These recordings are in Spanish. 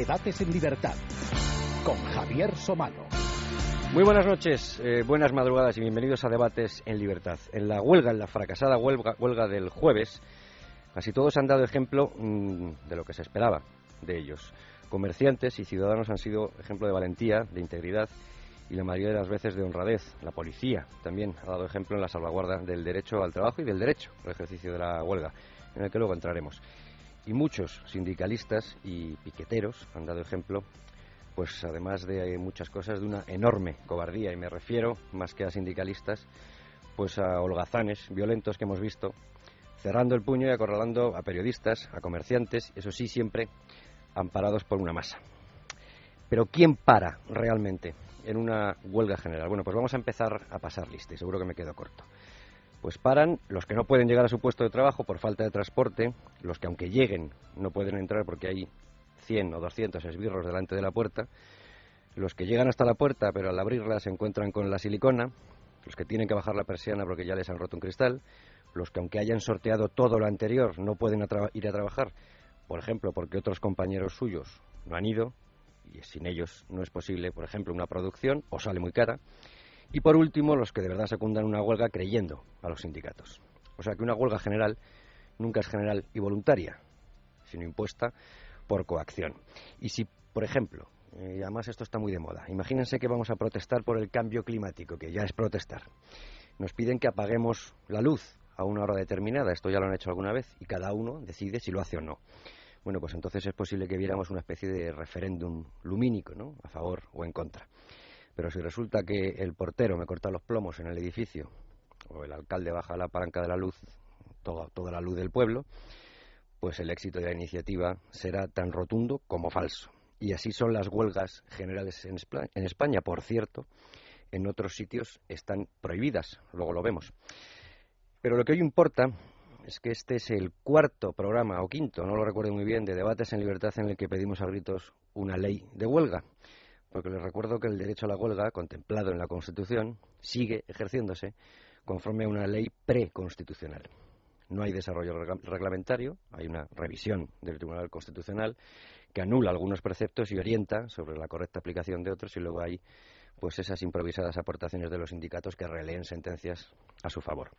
Debates en Libertad con Javier Somano. Muy buenas noches, eh, buenas madrugadas y bienvenidos a Debates en Libertad. En la huelga, en la fracasada huelga, del jueves, casi todos han dado ejemplo mm, de lo que se esperaba de ellos. Comerciantes y ciudadanos han sido ejemplo de valentía, de integridad y la mayoría de las veces de honradez. La policía también ha dado ejemplo en la salvaguarda del derecho al trabajo y del derecho al ejercicio de la huelga, en el que luego entraremos. Y muchos sindicalistas y piqueteros han dado ejemplo, pues además de muchas cosas, de una enorme cobardía. Y me refiero, más que a sindicalistas, pues a holgazanes violentos que hemos visto, cerrando el puño y acorralando a periodistas, a comerciantes, eso sí, siempre amparados por una masa. Pero ¿quién para realmente en una huelga general? Bueno, pues vamos a empezar a pasar lista y seguro que me quedo corto. Pues paran. Los que no pueden llegar a su puesto de trabajo por falta de transporte, los que aunque lleguen no pueden entrar porque hay 100 o 200 esbirros delante de la puerta, los que llegan hasta la puerta pero al abrirla se encuentran con la silicona, los que tienen que bajar la persiana porque ya les han roto un cristal, los que aunque hayan sorteado todo lo anterior no pueden ir a trabajar, por ejemplo, porque otros compañeros suyos no han ido y sin ellos no es posible, por ejemplo, una producción o sale muy cara, y por último, los que de verdad secundan una huelga creyendo a los sindicatos. O sea que una huelga general nunca es general y voluntaria, sino impuesta por coacción. Y si, por ejemplo, eh, y además esto está muy de moda, imagínense que vamos a protestar por el cambio climático, que ya es protestar. Nos piden que apaguemos la luz a una hora determinada, esto ya lo han hecho alguna vez, y cada uno decide si lo hace o no. Bueno, pues entonces es posible que viéramos una especie de referéndum lumínico, ¿no? A favor o en contra. Pero si resulta que el portero me corta los plomos en el edificio o el alcalde baja la palanca de la luz, toda, la luz del pueblo, pues el éxito de la iniciativa será tan rotundo como falso. Y así son las huelgas generales en España. Por cierto, en otros sitios están prohibidas, luego lo vemos. Pero lo que hoy importa es que este es el cuarto programa, o quinto, no lo recuerdo muy bien, de debates en libertad en el que pedimos a gritos una ley de huelga porque les recuerdo que el derecho a la huelga, contemplado en la Constitución, sigue ejerciéndose conforme a una ley preconstitucional. No hay desarrollo reglamentario, hay una revisión del Tribunal Constitucional que anula algunos preceptos y orienta sobre la correcta aplicación de otros y luego hay pues esas improvisadas aportaciones de los sindicatos que releen sentencias a su favor.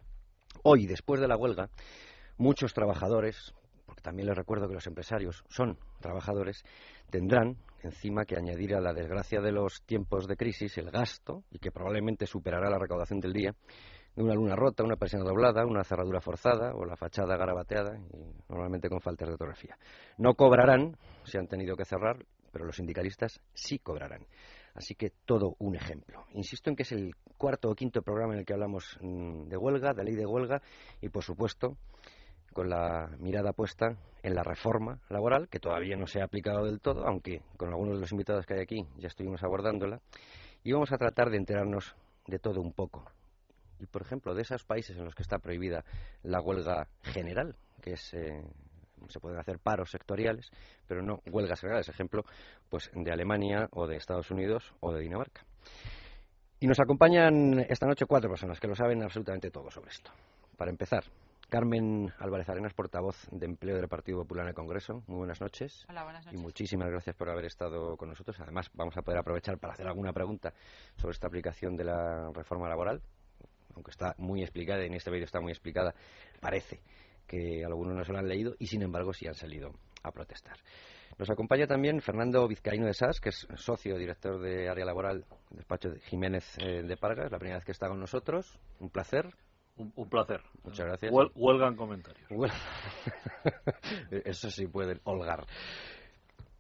Hoy, después de la huelga, muchos trabajadores, porque también les recuerdo que los empresarios son trabajadores, tendrán encima que añadir a la desgracia de los tiempos de crisis el gasto, y que probablemente superará la recaudación del día, de una luna rota, una persiana doblada, una cerradura forzada o la fachada garabateada, y normalmente con faltas de ortografía. No cobrarán si han tenido que cerrar, pero los sindicalistas sí cobrarán. Así que todo un ejemplo. Insisto en que es el cuarto o quinto programa en el que hablamos mm, de huelga, de ley de huelga, y por supuesto con la mirada puesta en la reforma laboral, que todavía no se ha aplicado del todo, aunque con algunos de los invitados que hay aquí ya estuvimos abordándola, y vamos a tratar de enterarnos de todo un poco. Y, por ejemplo, de esos países en los que está prohibida la huelga general, que eh, se pueden hacer paros sectoriales, pero no huelgas generales, ejemplo, pues de Alemania o de Estados Unidos o de Dinamarca. Y nos acompañan esta noche cuatro personas que lo saben absolutamente todo sobre esto. Para empezar, Carmen Álvarez Arenas, portavoz de empleo del Partido Popular en el Congreso. Muy buenas noches. Hola, buenas noches. Y muchísimas gracias por haber estado con nosotros. Además, vamos a poder aprovechar para hacer alguna pregunta sobre esta aplicación de la reforma laboral, aunque está muy explicada y en este vídeo está muy explicada. Parece que algunos no se lo han leído y, sin embargo, sí han salido a protestar. Nos acompaña también Fernando Vizcaíno de Sas, que es socio director de área laboral del despacho de Jiménez eh, de Pargas, la primera vez que está con nosotros. Un placer. Un, placer. Muchas gracias. huelga en comentarios. Eso sí pueden holgar.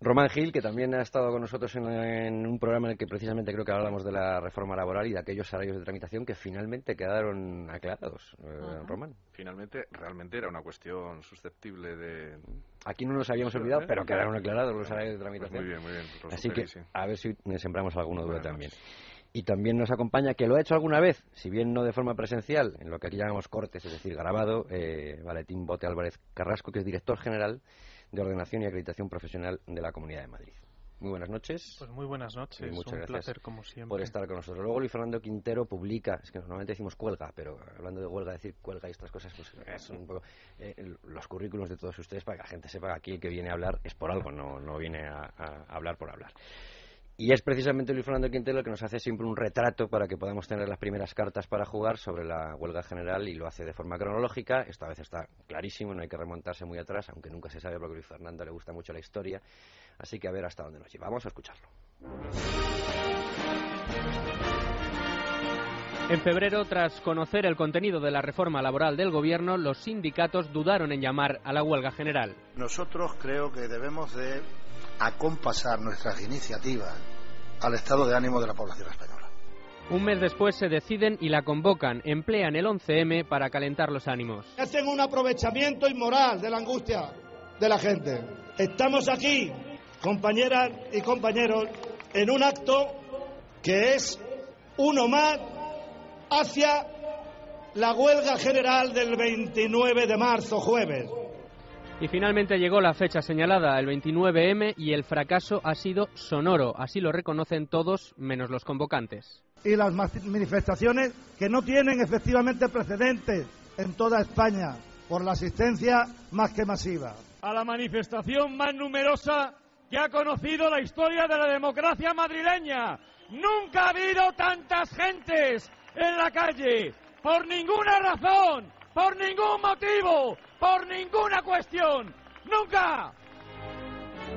Román Gil, que también ha estado con nosotros en, un programa en el que precisamente creo que hablamos de la reforma laboral y de aquellos salarios de tramitación que finalmente quedaron aclarados. Eh, Román. Finalmente, realmente era una cuestión susceptible de. Aquí no nos habíamos olvidado, pero quedaron aclarados los salarios de tramitación. muy bien, muy bien. Así que a ver si sembramos alguno duro también. Y también nos acompaña, que lo ha hecho alguna vez, si bien no de forma presencial, en lo que aquí llamamos cortes, es decir, grabado, eh, Valentín Bote Álvarez Carrasco, que es director general de Ordenación y Acreditación Profesional de la Comunidad de Madrid. muy buenas noches. Pues muy buenas noches, Y muchas un gracias placer como siempre. por estar con nosotros. Luego Luis Fernando Quintero publica, es que normalmente decimos cuelga, pero hablando de huelga, decir cuelga y estas cosas, pues es un poco eh, los currículos de todos ustedes para que la gente sepa que aquí el que viene a hablar es por algo, no, no viene a, a hablar por hablar. Y es precisamente Luis Fernando Quintero el que nos hace siempre un retrato para que podamos tener las primeras cartas para jugar sobre la huelga general y lo hace de forma cronológica. Esta vez está clarísimo, no hay que remontarse muy atrás, aunque nunca se sabe porque a Luis Fernando le gusta mucho la historia. Así que a ver hasta dónde nos lleva. Vamos a escucharlo. En febrero, tras conocer el contenido de la reforma laboral del Gobierno, los sindicatos dudaron en llamar a la huelga general. Nosotros creo que debemos de acompasar nuestras iniciativas al estado de ánimo de la población española. Un mes después se deciden y la convocan, emplean el 11M para calentar los ánimos. Hacen un aprovechamiento inmoral de la angustia de la gente. Estamos aquí, compañeras y compañeros, en un acto que es uno más hacia la huelga general del 29 de marzo, jueves. Y finalmente llegó la fecha señalada, el 29M, y el fracaso ha sido sonoro. Así lo reconocen todos, menos los convocantes. Y las manifestaciones que no tienen efectivamente precedentes en toda España por la asistencia más que masiva. A la manifestación más numerosa que ha conocido la historia de la democracia madrileña. Nunca ha habido tantas gentes en la calle, por ninguna razón, por ningún motivo, por ninguna cuestión. ¡Nunca!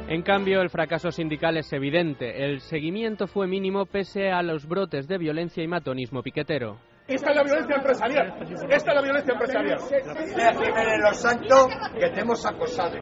En cambio, el fracaso sindical es evidente. El seguimiento fue mínimo pese a los brotes de violencia y matonismo piquetero. Esta es la violencia empresarial. Esta es la violencia empresarial. Los Santos que te hemos acosado.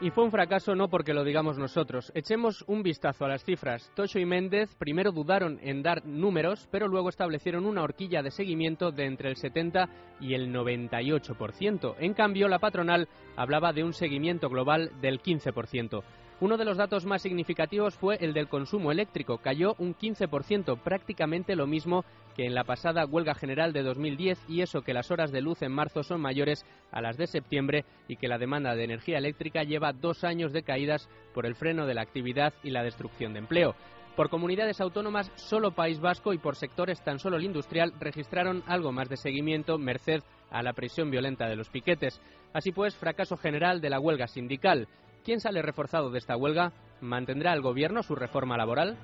Y fue un fracaso no porque lo digamos nosotros. Echemos un vistazo a las cifras. Tocho y Méndez primero dudaron en dar números, pero luego establecieron una horquilla de seguimiento de entre el 70 y el 98%. En cambio, la patronal hablaba de un seguimiento global del 15%. Uno de los datos más significativos fue el del consumo eléctrico. Cayó un 15%, prácticamente lo mismo que en la pasada huelga general de 2010 y eso que las horas de luz en marzo son mayores a las de septiembre y que la demanda de energía eléctrica lleva dos años de caídas por el freno de la actividad y la destrucción de empleo. Por comunidades autónomas, solo País Vasco y por sectores tan solo el industrial registraron algo más de seguimiento merced a la presión violenta de los piquetes. Así pues, fracaso general de la huelga sindical. ¿Quién sale reforzado de esta huelga? ¿Mantendrá el gobierno su reforma laboral?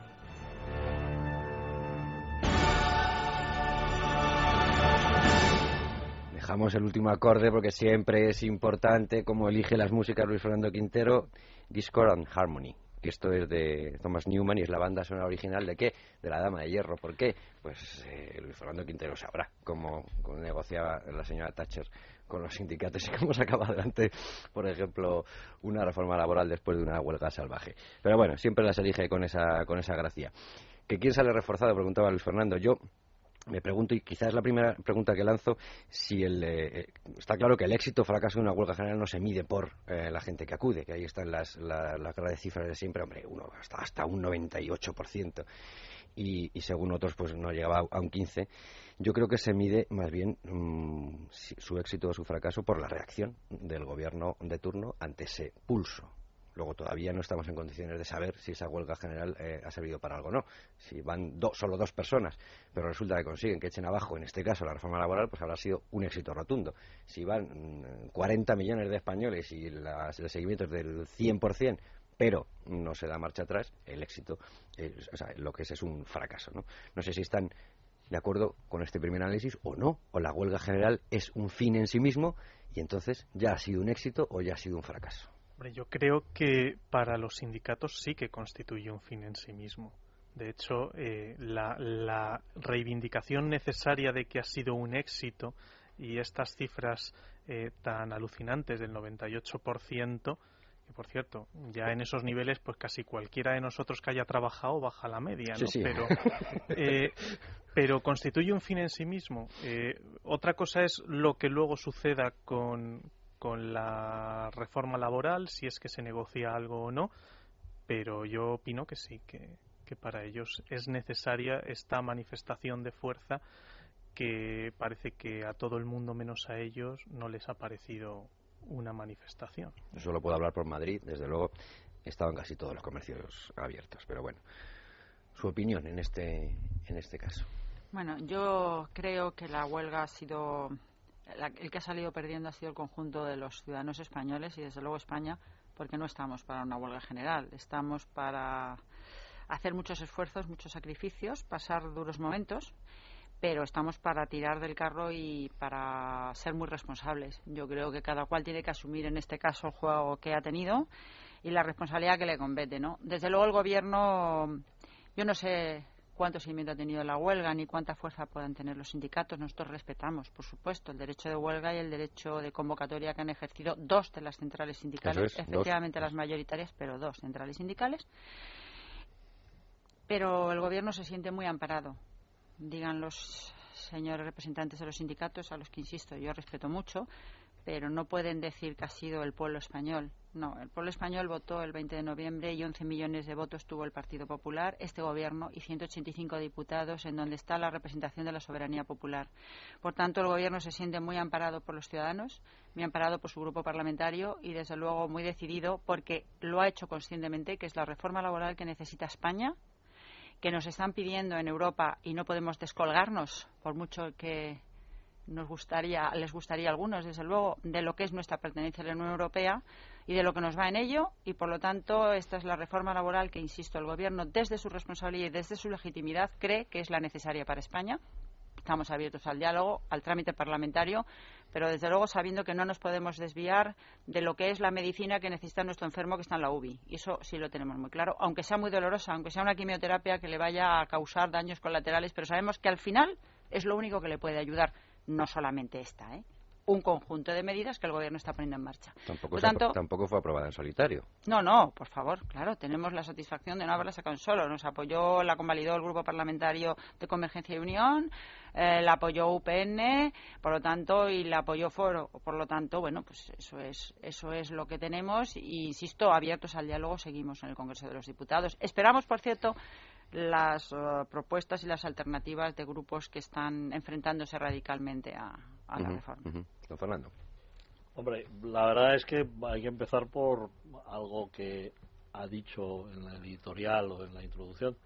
Dejamos el último acorde porque siempre es importante cómo elige las músicas Luis Fernando Quintero, Discord and Harmony. Que esto es de Thomas Newman y es la banda sonora original de qué? De la Dama de Hierro. ¿Por qué? Pues eh, Luis Fernando Quintero sabrá cómo, negociaba la señora Thatcher con los sindicatos y cómo sacaba adelante, por ejemplo, una reforma laboral después de una huelga salvaje. Pero bueno, siempre las elige con esa, con esa gracia. ¿Que quién sale reforzado? Preguntaba Luis Fernando. Yo me pregunto, y quizás es la primera pregunta que lanzo, si el, eh, está claro que el éxito o fracaso de una huelga general no se mide por eh, la gente que acude, que ahí están las, la, la guerra de cifras de siempre, hombre, uno hasta, hasta un 98%, y, y según otros pues no llegaba a, un 15%. Yo creo que se mide más bien si, su éxito o su fracaso por la reacción del gobierno de turno ante ese pulso Luego todavía no estamos en condiciones de saber si esa huelga general eh, ha servido para algo o no. Si van do, solo dos personas, pero resulta que consiguen que echen abajo, en este caso, la reforma laboral, pues habrá sido un éxito rotundo. Si van mmm, 40 millones de españoles y las, el seguimiento es del 100%, pero no se da marcha atrás, el éxito, eh, lo que es es un fracaso. ¿no? no sé si están de acuerdo con este primer análisis o no, o la huelga general es un fin en sí mismo y entonces ya ha sido un éxito o ya ha sido un fracaso. Hombre, yo creo que para los sindicatos sí que constituye un fin en sí mismo. De hecho, eh, la, la, reivindicación necesaria de que ha sido un éxito y estas cifras eh, tan alucinantes del 98%, que por cierto, ya en esos niveles, pues casi cualquiera de nosotros que haya trabajado baja la media, ¿no? Sí, sí. Pero, eh, pero constituye un fin en sí mismo. otra cosa es lo que luego suceda con, con la reforma laboral, si es que se negocia algo o no, pero yo opino que sí, que, que para ellos es necesaria esta manifestación de fuerza que parece que a todo el mundo menos a ellos no les ha parecido una manifestación. Yo solo puedo hablar por Madrid, desde luego estaban casi todos los comercios abiertos, pero bueno, su opinión en este en este caso. Bueno, yo creo que la huelga ha sido el que ha salido perdiendo ha sido el conjunto de los ciudadanos españoles y desde luego España, porque no estamos para una huelga general, estamos para hacer muchos esfuerzos, muchos sacrificios, pasar duros momentos pero estamos para tirar del carro y para ser muy responsables. Yo creo que cada cual tiene que asumir en este caso el juego que ha tenido y la responsabilidad que le compete, ¿no? Desde luego el gobierno, yo no sé cuánto seguimiento ha tenido la huelga ni cuánta fuerza puedan tener los sindicatos. Nosotros respetamos, por supuesto, el derecho de huelga y el derecho de convocatoria que han ejercido dos de las centrales sindicales, efectivamente las mayoritarias, pero dos centrales sindicales. Pero el gobierno se siente muy amparado digan los señores representantes de los sindicatos, a los que insisto, yo respeto mucho, pero no pueden decir que ha sido el pueblo español. No, el pueblo español votó el 20 de noviembre y 11 millones de votos tuvo el Partido Popular, este gobierno y 185 diputados en donde está la representación de la soberanía popular. Por tanto, el gobierno se siente muy amparado por los ciudadanos, muy amparado por su grupo parlamentario y, desde luego, muy decidido porque lo ha hecho conscientemente, que es la reforma laboral que necesita España que nos están pidiendo en Europa y no podemos descolgarnos, por mucho que nos gustaría, les gustaría a algunos, desde luego, de lo que es nuestra pertenencia a la Unión Europea y de lo que nos va en ello. Y, por lo tanto, esta es la reforma laboral que, insisto, el Gobierno, desde su responsabilidad y desde su legitimidad, cree que es la necesaria para España. Estamos abiertos al diálogo, al trámite parlamentario, pero desde luego sabiendo que no nos podemos desviar de lo que es la medicina que necesita nuestro enfermo que está en la UBI. Y eso sí lo tenemos muy claro, aunque sea muy dolorosa, aunque sea una quimioterapia que le vaya a causar daños colaterales, pero sabemos que al final es lo único que le puede ayudar, no solamente esta, ¿eh? Un conjunto de medidas que el Gobierno está poniendo en marcha. Tampoco, fue aprobada en solitario. No, no, por favor, claro, tenemos la satisfacción de no haberla sacado en solo. Nos apoyó, la convalidó el Grupo Parlamentario de Convergencia y Unión, eh, la apoyó UPN, por lo tanto, y la apoyó Foro. Por lo tanto, bueno, pues eso es, eso es lo que tenemos. Y, insisto, abiertos al diálogo, seguimos en el Congreso de los Diputados. Esperamos, por cierto, las eh, propuestas y las alternativas de grupos que están enfrentándose radicalmente a, la reforma. Don Fernando. Hombre, la verdad es que hay que empezar por algo que ha dicho en la editorial o en la introducción.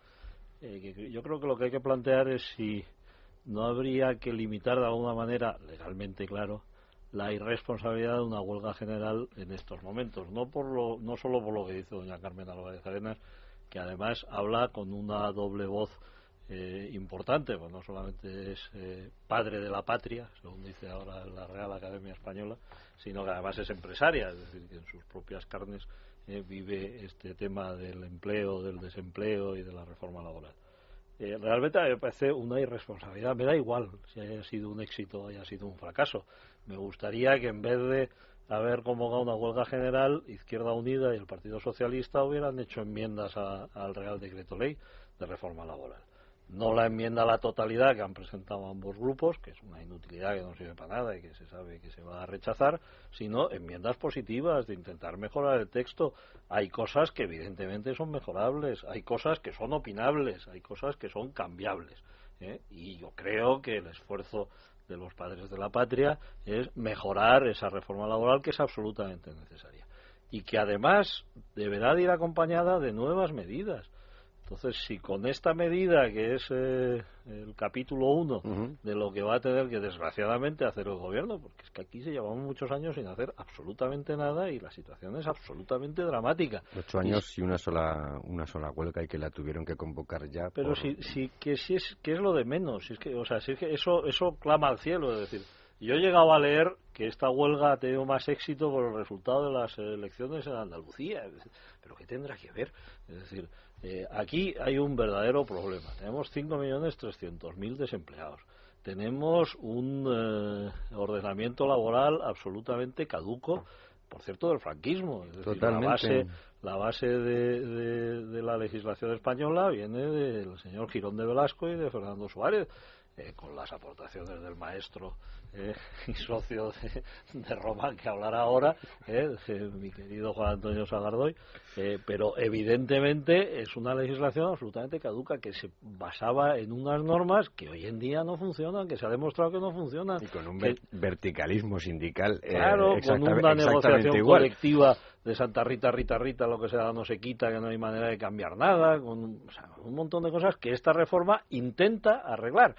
Eh, yo creo que lo que hay que plantear es si no habría que limitar de alguna manera, legalmente claro, la irresponsabilidad de una huelga general en estos momentos. No, por lo, no solo por lo que dice doña Carmen Álvarez Arenas, que además habla con una doble voz eh, importante, pues no solamente es eh, padre de la patria, según dice ahora la Real Academia Española, sino que además es empresaria, es decir, que en sus propias carnes eh, vive este tema del empleo, del desempleo y de la reforma laboral. realmente me parece una irresponsabilidad, me da igual si haya sido un éxito o haya sido un fracaso. Me gustaría que en vez de haber convocado una huelga general, Izquierda Unida y el Partido Socialista hubieran hecho enmiendas al Real Decreto Ley de reforma laboral. No la enmienda a la totalidad que han presentado ambos grupos, que es una inutilidad que no sirve para nada y que se sabe que se va a rechazar, sino enmiendas positivas de intentar mejorar el texto. Hay cosas que evidentemente son mejorables, hay cosas que son opinables, hay cosas que son cambiables. ¿eh? Y yo creo que el esfuerzo de los padres de la patria es mejorar esa reforma laboral que es absolutamente necesaria y que además deberá ir acompañada de nuevas medidas. Entonces, si con esta medida, que es eh, el capítulo 1 de lo que va a tener que desgraciadamente hacer el gobierno, porque es que aquí se llevamos muchos años sin hacer absolutamente nada y la situación es absolutamente dramática. Ocho años y, una sola una sola huelga y que la tuvieron que convocar ya. Pero si, si, que, si es, que es lo de menos, si es que, o sea, si es que eso, eso clama al cielo, es decir, yo he llegado a leer que esta huelga ha tenido más éxito por el resultado de las elecciones en Andalucía. Pero ¿qué tendrá que ver? Es decir, eh, aquí hay un verdadero problema. Tenemos 5.300.000 desempleados. Tenemos un eh, ordenamiento laboral absolutamente caduco, por cierto, del franquismo. Es decir, la base, la base de, la legislación española viene del señor Girón de Velasco y de Fernando Suárez. Eh, con las aportaciones del maestro eh, y socio de, de, Roma que hablará ahora, eh, mi querido Juan Antonio Sagardoy, pero evidentemente es una legislación absolutamente caduca que se basaba en unas normas que hoy en día no funcionan, que se ha demostrado que no funcionan. Y con un verticalismo sindical. Claro, con una negociación colectiva de Santa Rita, Rita, Rita, lo que sea, no se quita, que no hay manera de cambiar nada, con un montón de cosas que esta reforma intenta arreglar.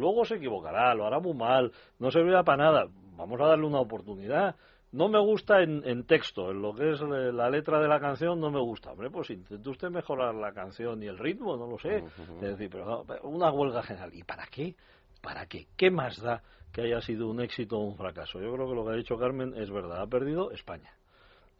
Luego se equivocará, lo hará muy mal, no servirá para nada. Vamos a darle una oportunidad. No me gusta en, texto, en lo que es la letra de la canción, no me gusta. Hombre, pues intente usted mejorar la canción y el ritmo, no lo sé. Es decir, pero una huelga general. ¿Y para qué? ¿Para qué? ¿Qué más da que haya sido un éxito o un fracaso? Yo creo que lo que ha dicho Carmen es verdad. Ha perdido España.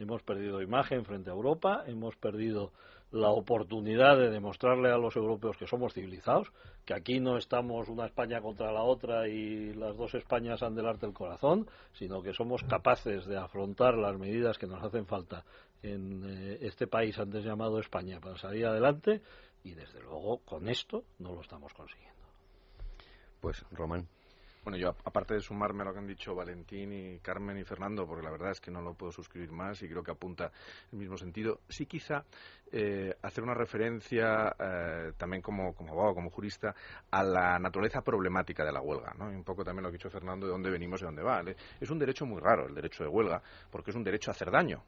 Hemos perdido imagen frente a Europa, hemos perdido la oportunidad de demostrarle a los europeos que somos civilizados, que aquí no estamos una España contra la otra y las dos Españas han del arte el corazón, sino que somos capaces de afrontar las medidas que nos hacen falta en eh, este país antes llamado España para salir adelante y desde luego con esto no lo estamos consiguiendo. Pues Román. Bueno, yo aparte de sumarme a lo que han dicho Valentín y Carmen y Fernando, porque la verdad es que no lo puedo suscribir más y creo que apunta el mismo sentido, sí quizá eh, hacer una referencia eh, también como, como abogado, como jurista, a la naturaleza problemática de la huelga, ¿no? Y un poco también lo que ha dicho Fernando, de dónde venimos y dónde va. Es un derecho muy raro el derecho de huelga, porque es un derecho a hacer daño.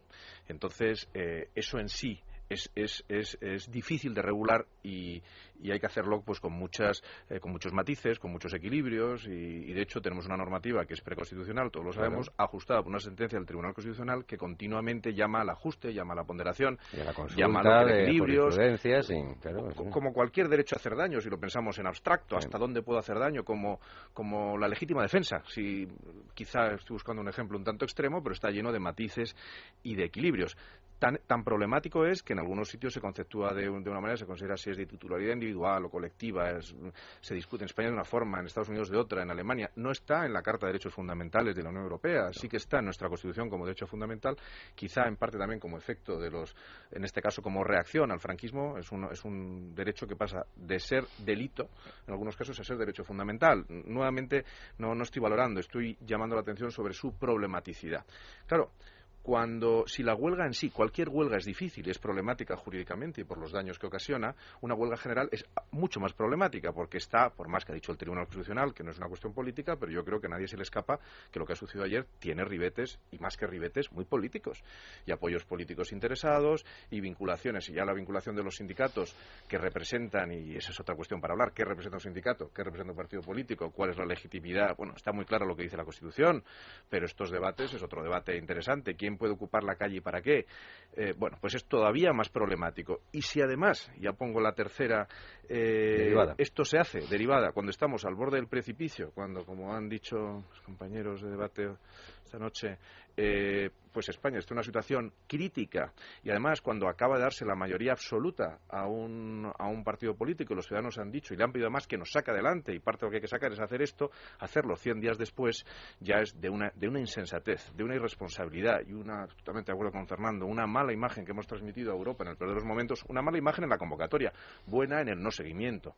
Entonces, eh, eso en sí es, es, es, es difícil de regular y, y, hay que hacerlo pues con muchas eh, con muchos matices, con muchos equilibrios y, de hecho tenemos una normativa que es preconstitucional, todos lo sabemos, ajustada por una sentencia del Tribunal Constitucional que continuamente llama al ajuste, llama a la ponderación, llama a los equilibrios, como cualquier derecho a hacer daño, si lo pensamos en abstracto, hasta dónde puedo hacer daño, como, como la legítima defensa, si quizá estoy buscando un ejemplo un tanto extremo, pero está lleno de matices y de equilibrios. Tan, tan problemático es que en algunos sitios se conceptúa de, una manera, se considera si es de titularidad individual o colectiva, se discute en España de una forma, en Estados Unidos de otra, en Alemania. No está en la Carta de Derechos Fundamentales de la Unión Europea, sí que está en nuestra Constitución como derecho fundamental, quizá en parte también como efecto de los, en este caso como reacción al franquismo, es un, es un derecho que pasa de ser delito, en algunos casos, a ser derecho fundamental. Nuevamente, no, no estoy valorando, estoy llamando la atención sobre su problematicidad. Claro, cuando si la huelga en sí, cualquier huelga es difícil, es problemática jurídicamente y por los daños que ocasiona, una huelga general es mucho más problemática porque está, por más que ha dicho el Tribunal Constitucional, que no es una cuestión política, pero yo creo que a nadie se le escapa que lo que ha sucedido ayer tiene ribetes y más que ribetes muy políticos y apoyos políticos interesados y vinculaciones y ya la vinculación de los sindicatos que representan y esa es otra cuestión para hablar, qué representa un sindicato, qué representa un partido político, cuál es la legitimidad, bueno, está muy claro lo que dice la Constitución, pero estos debates es otro debate interesante, puede ocupar la calle y para qué, eh, bueno, pues es todavía más problemático. Y si además, ya pongo la tercera, eh, esto se hace derivada cuando estamos al borde del precipicio, cuando, como han dicho los compañeros de debate esta noche, eh, pues España está en una situación crítica y además cuando acaba de darse la mayoría absoluta a un, a un partido político, los ciudadanos han dicho y le han pedido además que nos saque adelante y parte de lo que hay que sacar es hacer esto, hacerlo 100 días después ya es de una, de una insensatez, de una irresponsabilidad y una, totalmente de acuerdo con Fernando, una mala imagen que hemos transmitido a Europa en el peor de los momentos, una mala imagen en la convocatoria, buena en el no seguimiento.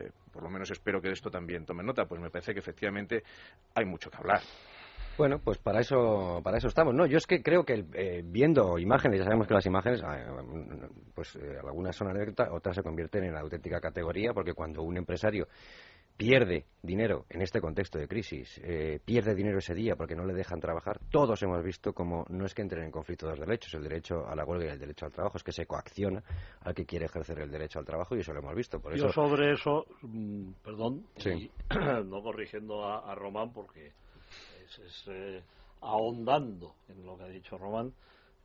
Eh, por lo menos espero que de esto también tomen nota, pues me parece que efectivamente hay mucho que hablar. Bueno, pues para eso, para eso estamos. No, yo es que creo que eh, viendo imágenes, ya sabemos que las imágenes, eh, pues eh, algunas son anécdotas, otras se convierten en auténtica categoría, porque cuando un empresario pierde dinero en este contexto de crisis, pierde dinero ese día porque no le dejan trabajar, todos hemos visto como no es que entren en conflicto dos derechos, el derecho a la huelga y el derecho al trabajo, es que se coacciona al que quiere ejercer el derecho al trabajo y eso lo hemos visto. Por Yo sobre eso, mm, perdón, no corrigiendo a Román porque es, eh, ahondando en lo que ha dicho Román.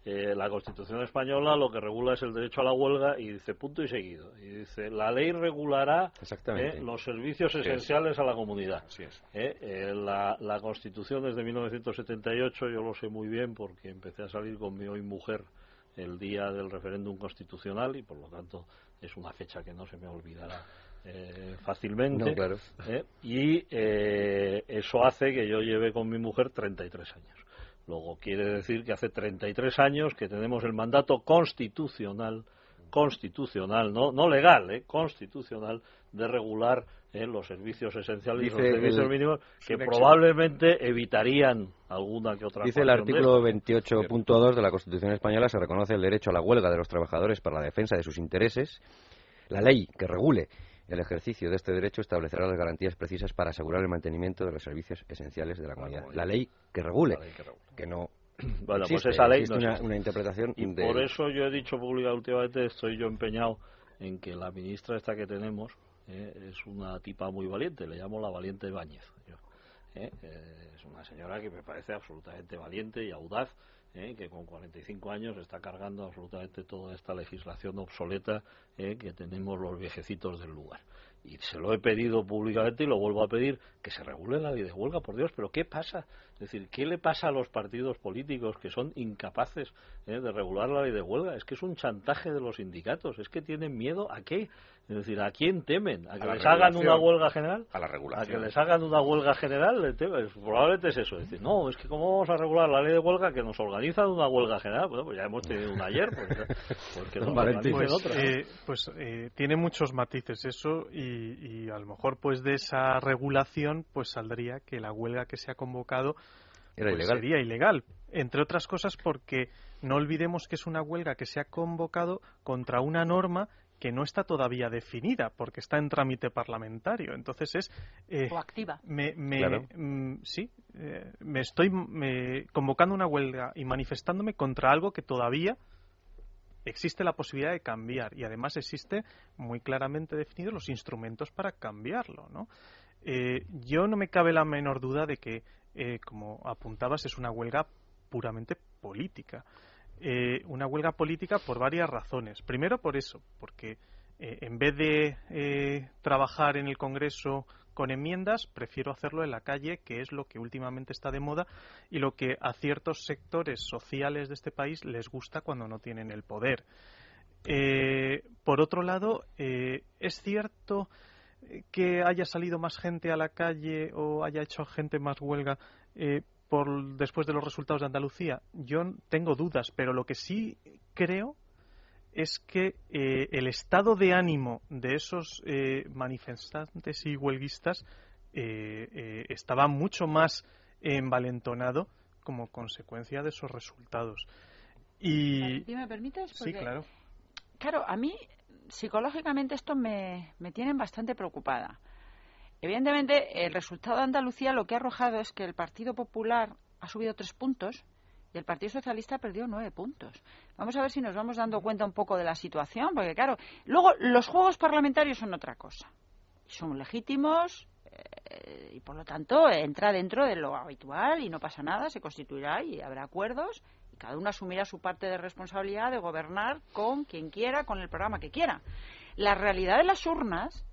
Eh, la Constitución española lo que regula es el derecho a la huelga y dice punto y seguido. Y dice, la ley regulará eh, los servicios esenciales a la comunidad. la, la, Constitución desde 1978, yo lo sé muy bien porque empecé a salir con mi hoy mujer el día del referéndum constitucional y por lo tanto es una fecha que no se me olvidará eh, fácilmente. Eh, y eh, eso hace que yo lleve con mi mujer 33 años. Luego quiere decir que hace 33 años que tenemos el mandato constitucional constitucional, no, no legal, ¿eh? constitucional, de regular eh, los servicios esenciales y los servicios mínimos que probablemente evitarían alguna que otra Dice el artículo 28.2 de la Constitución española se reconoce el derecho a la huelga de los trabajadores para la defensa de sus intereses. La ley que regule el ejercicio de este derecho establecerá las garantías precisas para asegurar el mantenimiento de los servicios esenciales de la comunidad. La ley que regule, que, no bueno, pues esa ley una, interpretación y por eso yo he dicho pública últimamente estoy yo empeñado en que la ministra esta que tenemos eh, es una tipa muy valiente le llamo la valiente Báñez. Eh, eh, es una señora que me parece absolutamente valiente y audaz que con 45 años está cargando absolutamente toda esta legislación obsoleta que tenemos los viejecitos del lugar y se lo he pedido públicamente y lo vuelvo a pedir, que se regule la ley de huelga, por Dios, pero ¿qué pasa? Es decir, ¿qué le pasa a los partidos políticos que son incapaces eh, de regular la ley de huelga? Es que es un chantaje de los sindicatos, es que tienen miedo a qué? Es decir, ¿a quién temen? ¿A que les hagan una huelga general? A la regulación. ¿A que les hagan una huelga general? Probablemente es eso. Es decir, no, es que ¿cómo vamos a regular la ley de huelga que nos organizan una huelga general? Bueno, pues ya hemos tenido una ayer, pues, porque no pues, otra. Eh, pues eh, tiene muchos matices eso y, a lo mejor pues de esa regulación pues saldría que la huelga que se ha convocado Era pues, ilegal. sería ilegal. Entre otras cosas porque no olvidemos que es una huelga que se ha convocado contra una norma que no está todavía definida porque está en trámite parlamentario. Entonces es. Eh, Coactiva. Me, mm, sí, eh, me estoy convocando una huelga y manifestándome contra algo que todavía existe la posibilidad de cambiar y además existe muy claramente definidos los instrumentos para cambiarlo. ¿no? Eh, yo no me cabe la menor duda de que, como apuntabas, es una huelga puramente política. Eh, una huelga política por varias razones. Primero por eso, porque eh, en vez de eh, trabajar en el Congreso con enmiendas, prefiero hacerlo en la calle, que es lo que últimamente está de moda y lo que a ciertos sectores sociales de este país les gusta cuando no tienen el poder. por otro lado, es cierto que haya salido más gente a la calle o haya hecho gente más huelga por después de los resultados de Andalucía, yo tengo dudas, pero lo que sí creo es que eh, el estado de ánimo de esos eh, manifestantes y huelguistas eh, estaba mucho más envalentonado como consecuencia de esos resultados. Y... me permites? sí, claro. Claro, a mí psicológicamente esto me, me tiene bastante preocupada. Evidentemente, el resultado de Andalucía lo que ha arrojado es que el Partido Popular ha subido tres puntos y el Partido Socialista ha perdido nueve puntos. Vamos a ver si nos vamos dando cuenta un poco de la situación, porque claro, luego los juegos parlamentarios son otra cosa. Son legítimos eh, y por lo tanto entra dentro de lo habitual y no pasa nada, se constituirá y habrá acuerdos y cada uno asumirá su parte de responsabilidad de gobernar con quien quiera, con el programa que quiera. La realidad de las urnas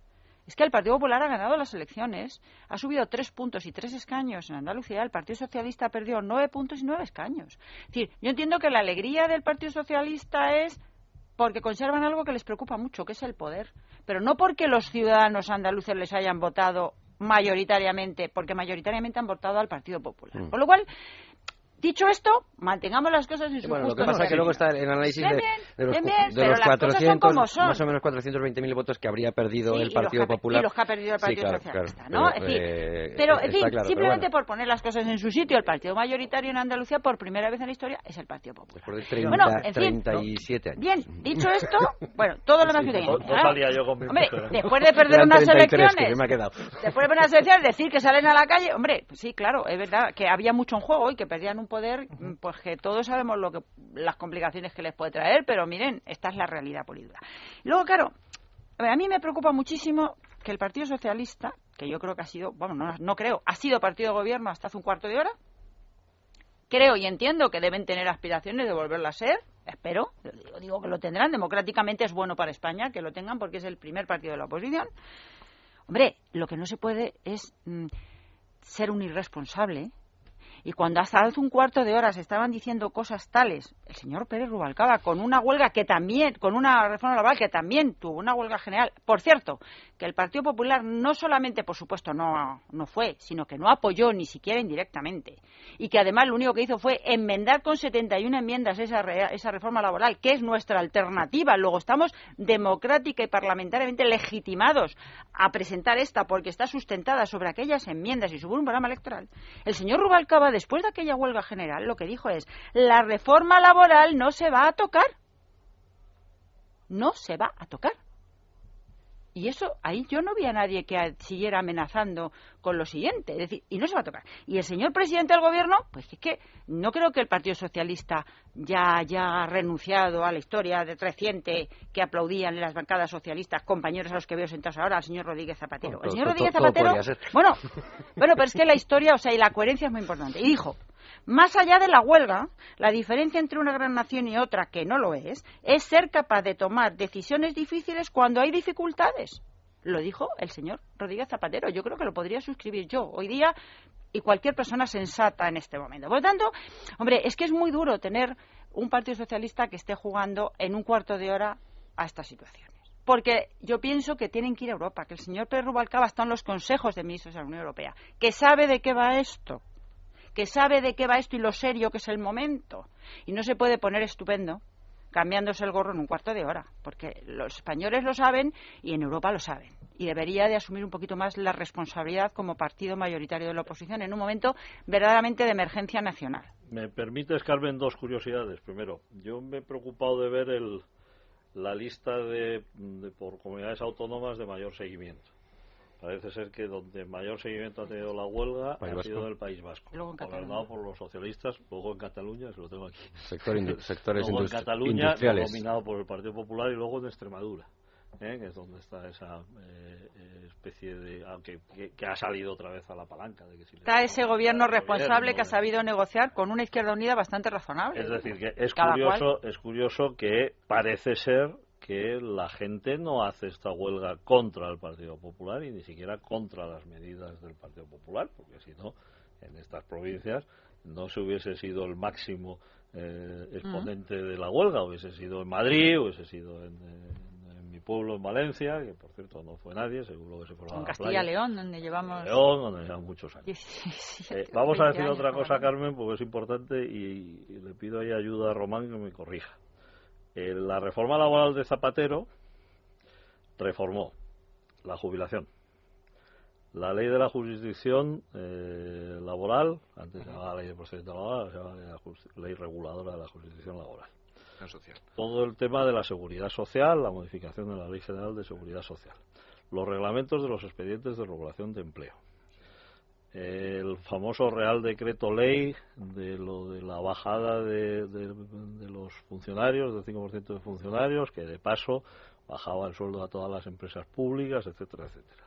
es que el Partido Popular ha ganado las elecciones, ha subido tres puntos y tres escaños en Andalucía, el Partido Socialista ha perdido nueve puntos y nueve escaños. Es decir, yo entiendo que la alegría del Partido Socialista es porque conservan algo que les preocupa mucho, que es el poder, pero no porque los ciudadanos andaluces les hayan votado mayoritariamente, porque mayoritariamente han votado al Partido Popular. Mm. Con lo cual, Dicho esto, mantengamos las cosas en su Bueno, lo que pasa es que luego está el análisis de, los, de los 400, más o menos 420.000 votos que habría perdido el Partido Popular. Y los que ha perdido el Partido Socialista, ¿no? Pero, eh, pero en fin, simplemente por poner las cosas en su sitio, el partido mayoritario en Andalucía, por primera vez en la historia, es el Partido Popular. Después de 30, bueno, en fin, 37 años. Bien, dicho esto, bueno, todo lo más que yo con mi Hombre, después de perder unas elecciones, después de perder unas elecciones, decir que salen a la calle, hombre, sí, claro, es verdad que había mucho en juego y que perdían un poder, pues que todos sabemos lo que las complicaciones que les puede traer, pero miren, esta es la realidad política. Luego, claro, a mí me preocupa muchísimo que el Partido Socialista, que yo creo que ha sido, bueno, no, no creo, ha sido partido de gobierno hasta hace un cuarto de hora, creo y entiendo que deben tener aspiraciones de volverlo a ser, espero, digo, que lo tendrán, democráticamente es bueno para España que lo tengan porque es el primer partido de la oposición. Hombre, lo que no se puede es mm, ser un irresponsable Y cuando hasta hace un cuarto de hora se estaban diciendo cosas tales, el señor Pérez Rubalcaba, con una huelga que también, con una reforma laboral que también tuvo una huelga general, por cierto, que el Partido Popular no solamente, por supuesto, no, no fue, sino que no apoyó ni siquiera indirectamente. Y que además lo único que hizo fue enmendar con 71 enmiendas esa, esa reforma laboral, que es nuestra alternativa. Luego estamos democrática y parlamentariamente legitimados a presentar esta porque está sustentada sobre aquellas enmiendas y sobre un programa electoral. El señor Rubalcaba, después de aquella huelga general, lo que dijo es la reforma laboral no se va a tocar. No se va a tocar. Y eso, ahí yo no vi a nadie que siguiera amenazando con lo siguiente. Es decir, y no se va a tocar. Y el señor presidente del gobierno, pues es que no creo que el Partido Socialista ya haya renunciado a la historia de reciente que aplaudían en las bancadas socialistas, compañeros a los que veo sentados ahora, al señor Rodríguez Zapatero. el señor Rodríguez Zapatero. Bueno, bueno, pero es que la historia, o sea, y la coherencia es muy importante. Y dijo, más allá de la huelga, la diferencia entre una gran nación y otra, que no lo es, es ser capaz de tomar decisiones difíciles cuando hay dificultades. Lo dijo el señor Rodríguez Zapatero. Yo creo que lo podría suscribir yo hoy día y cualquier persona sensata en este momento. Por lo tanto, hombre, es que es muy duro tener un Partido Socialista que esté jugando en un cuarto de hora a estas situaciones. Porque yo pienso que tienen que ir a Europa, que el señor Pedro Rubalcaba está en los consejos de ministros de la Unión Europea, que sabe de qué va esto, que sabe de qué va esto y lo serio que es el momento. Y no se puede poner estupendo cambiándose el gorro en un cuarto de hora, porque los españoles lo saben y en Europa lo saben. Y debería de asumir un poquito más la responsabilidad como partido mayoritario de la oposición en un momento verdaderamente de emergencia nacional. Me permites, Carmen, dos curiosidades. Primero, yo me he preocupado de ver el, la lista de, por comunidades autónomas de mayor seguimiento. Parece ser que donde mayor seguimiento ha tenido la huelga ha sido el País Vasco, gobernado por los socialistas, luego en Cataluña, se lo tengo aquí. sectores luego en Cataluña, dominado por el Partido Popular, y luego en Extremadura. ¿eh? que es donde está esa eh, especie de aunque que, ha salido otra vez a la palanca de que está ese gobierno responsable que ha sabido negociar con una izquierda unida bastante razonable es decir que es curioso es curioso que parece ser que la gente no hace esta huelga contra el Partido Popular y ni siquiera contra las medidas del Partido Popular, porque si no, en estas provincias no se hubiese sido el máximo eh, exponente de la huelga, hubiese sido en Madrid, hubiese sido en, mi pueblo, en Valencia, que por cierto no fue nadie, seguro que se fue a En Castilla León, donde llevamos... León, donde llevamos muchos años. Eh, vamos a decir otra cosa, Carmen, porque es importante y, y le pido ahí ayuda a Román que me corrija. Eh, la reforma laboral de Zapatero reformó la jubilación. La ley de la jurisdicción eh, laboral, antes se llamaba ley de procedimiento laboral, se llamaba la ley reguladora de la jurisdicción laboral. Todo el tema de la seguridad social, la modificación de la Ley General de Seguridad Social. Los reglamentos de los expedientes de regulación de empleo el famoso Real Decreto Ley de lo de la bajada de, los funcionarios, del 5% de funcionarios, que de paso bajaba el sueldo a todas las empresas públicas, etcétera, etcétera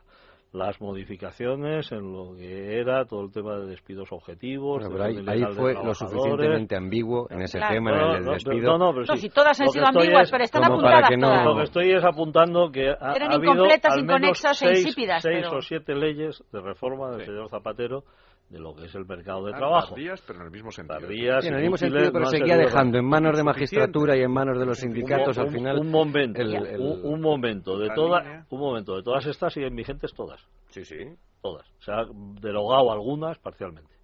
las modificaciones en lo que era todo el tema de despidos objetivos. pero ahí, fue lo suficientemente ambiguo en ese tema, en el despido. No, no, si todas han sido ambiguas, pero están apuntadas todas. Lo que estoy es apuntando que ha, Eran habido incompletas, al menos inconexas seis, e insípidas. seis o siete leyes de reforma del señor Zapatero de lo que es el mercado de trabajo. Tardías, pero en el mismo sentido. Tardías, en el mismo sentido, pero seguía dejando en manos de magistratura y en manos de los sindicatos un, al final. Un momento, un, momento de toda, un momento de todas estas siguen vigentes todas. Sí, sí. Todas. Se ha derogado algunas parcialmente.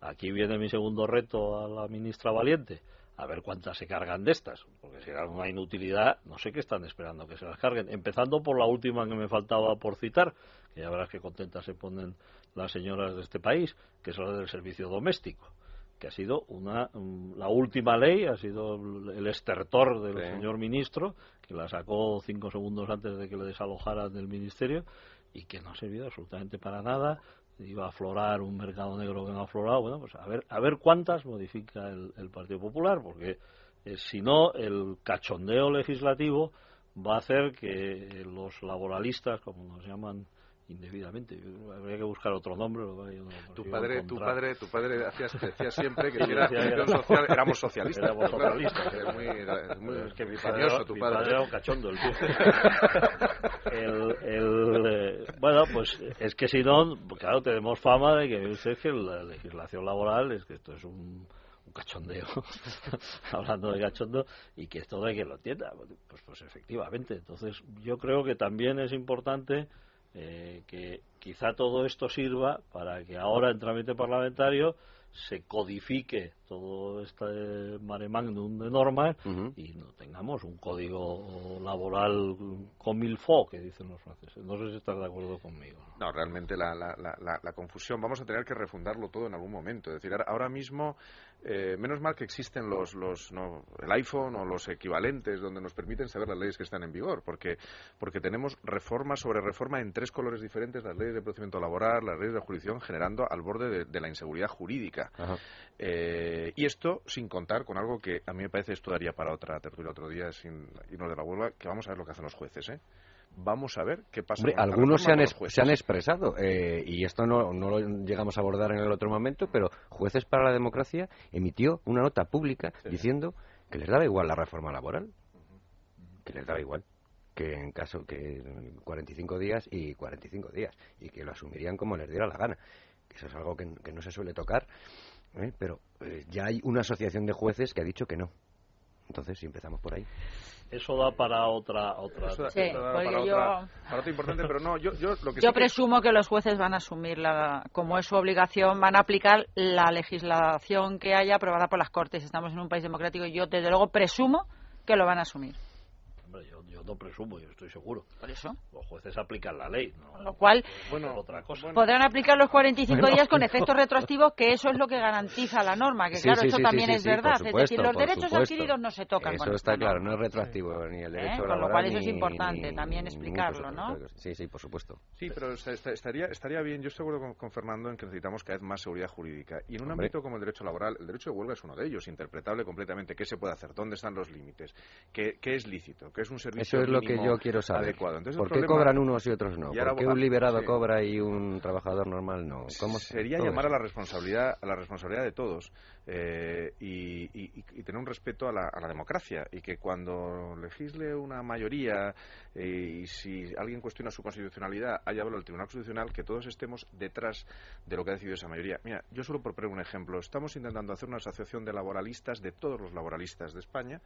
Aquí viene mi segundo reto a la ministra Valiente. A ver cuántas se cargan de estas. Porque si era una inutilidad, no sé qué están esperando que se las carguen. Empezando por la última que me faltaba por citar, que ya verás que contentas se ponen las señoras de este país, que es la del servicio doméstico que ha sido una mm, la última ley ha sido el estertor del señor ministro que la sacó cinco segundos antes de que le desalojaran del ministerio y que no ha servido absolutamente para nada. Iba a aflorar un mercado negro que no ha aflorado. Bueno pues a ver a ver cuántas modifica el, Partido Popular porque eh, si no el cachondeo legislativo va a hacer que los laboralistas como nos llaman indebidamente. Habría que buscar otro nombre. tu padre, tu padre, tu padre hacía, decía siempre que si era social, éramos socialistas. Éramos socialistas. Muy, muy es que mi padre, tu padre. era un cachondo el, el, el eh, Bueno, pues es que si no, claro, tenemos fama de que usted que la legislación laboral es que esto es un, un cachondeo, hablando de cachondo, y que esto de que lo entienda. Pues, pues efectivamente. Entonces, yo creo que también es importante eh, que quizá todo esto sirva para que ahora en trámite parlamentario se codifique todo este mare magnum de normas y no tengamos un código laboral comilfo que dicen los franceses. No sé si estás de acuerdo conmigo. No, realmente la, la, la, la, confusión, vamos a tener que refundarlo todo en algún momento. Es decir, ahora mismo, eh, menos mal que existen los, los no, el iPhone o los equivalentes donde nos permiten saber las leyes que están en vigor, porque, porque tenemos reforma sobre reforma en tres colores diferentes, las leyes de procedimiento laboral, las leyes de jurisdicción, generando al borde de, de la inseguridad jurídica. Eh, y esto sin contar con algo que a mí me parece esto daría para otra tertulia otro día sin irnos de la huelga, que vamos a ver lo que hacen los jueces, ¿eh? Vamos a ver qué pasa. Hombre, algunos se han, se han expresado, eh, y esto no, no, lo llegamos a abordar en el otro momento, pero Jueces para la Democracia emitió una nota pública diciendo que les daba igual la reforma laboral, que les daba igual que en caso que 45 días y 45 días y que lo asumirían como les diera la gana. Eso es algo que, que no se suele tocar ¿eh? pero eh, ya hay una asociación de jueces que ha dicho que no. Entonces, si empezamos por ahí. Eso da para otra otra. Sí, para, yo, otra, para otra importante, pero no, yo, yo lo que yo sí que- presumo que los jueces van a asumir, la, como es su obligación, van a aplicar la legislación que haya aprobada por las Cortes. Estamos en un país democrático y yo, desde luego, presumo que lo van a asumir. No presumo, yo estoy seguro. Por eso. Los jueces aplican la ley, ¿no? Con lo cual, Bueno, otra cosa. podrán aplicar los 45 Bueno. días con efectos retroactivos, que eso es lo que garantiza la norma. Que Sí, claro, sí, eso sí, también sí, es sí, verdad. por es decir, supuesto, los derechos supuesto. adquiridos no se tocan Eso con está esto, claro, ¿no? no es retroactivo ni el derecho Con lo cual eso es ni- importante ni- también ni explicarlo, ¿no? Sí, sí, por supuesto. Sí, pero est- est- estaría, estaría bien, yo estoy de acuerdo con, con Fernando en que necesitamos cada vez más seguridad jurídica. Y en un Hombre. ámbito como el derecho laboral, el derecho de huelga es uno de ellos, interpretable completamente. ¿Qué se puede hacer? ¿Dónde están los límites? ¿Qué, qué es lícito? ¿Qué es un servicio Eso es lo que yo quiero saber. adecuado? Entonces, ¿Por qué problema- cobran unos y otros no? Y ¿Por qué un liberado sí. cobra y un trabajador normal no? ¿Cómo sería llamar eso? a la responsabilidad a la responsabilidad de todos eh, y, y- y tener un respeto a la, a la democracia y que cuando legisle una mayoría eh, y si alguien cuestiona su constitucionalidad haya hablado el Tribunal Constitucional que todos estemos detrás de lo que ha decidido esa mayoría. Mira, yo solo por poner un ejemplo, estamos intentando hacer una asociación de laboralistas de todos los laboralistas de España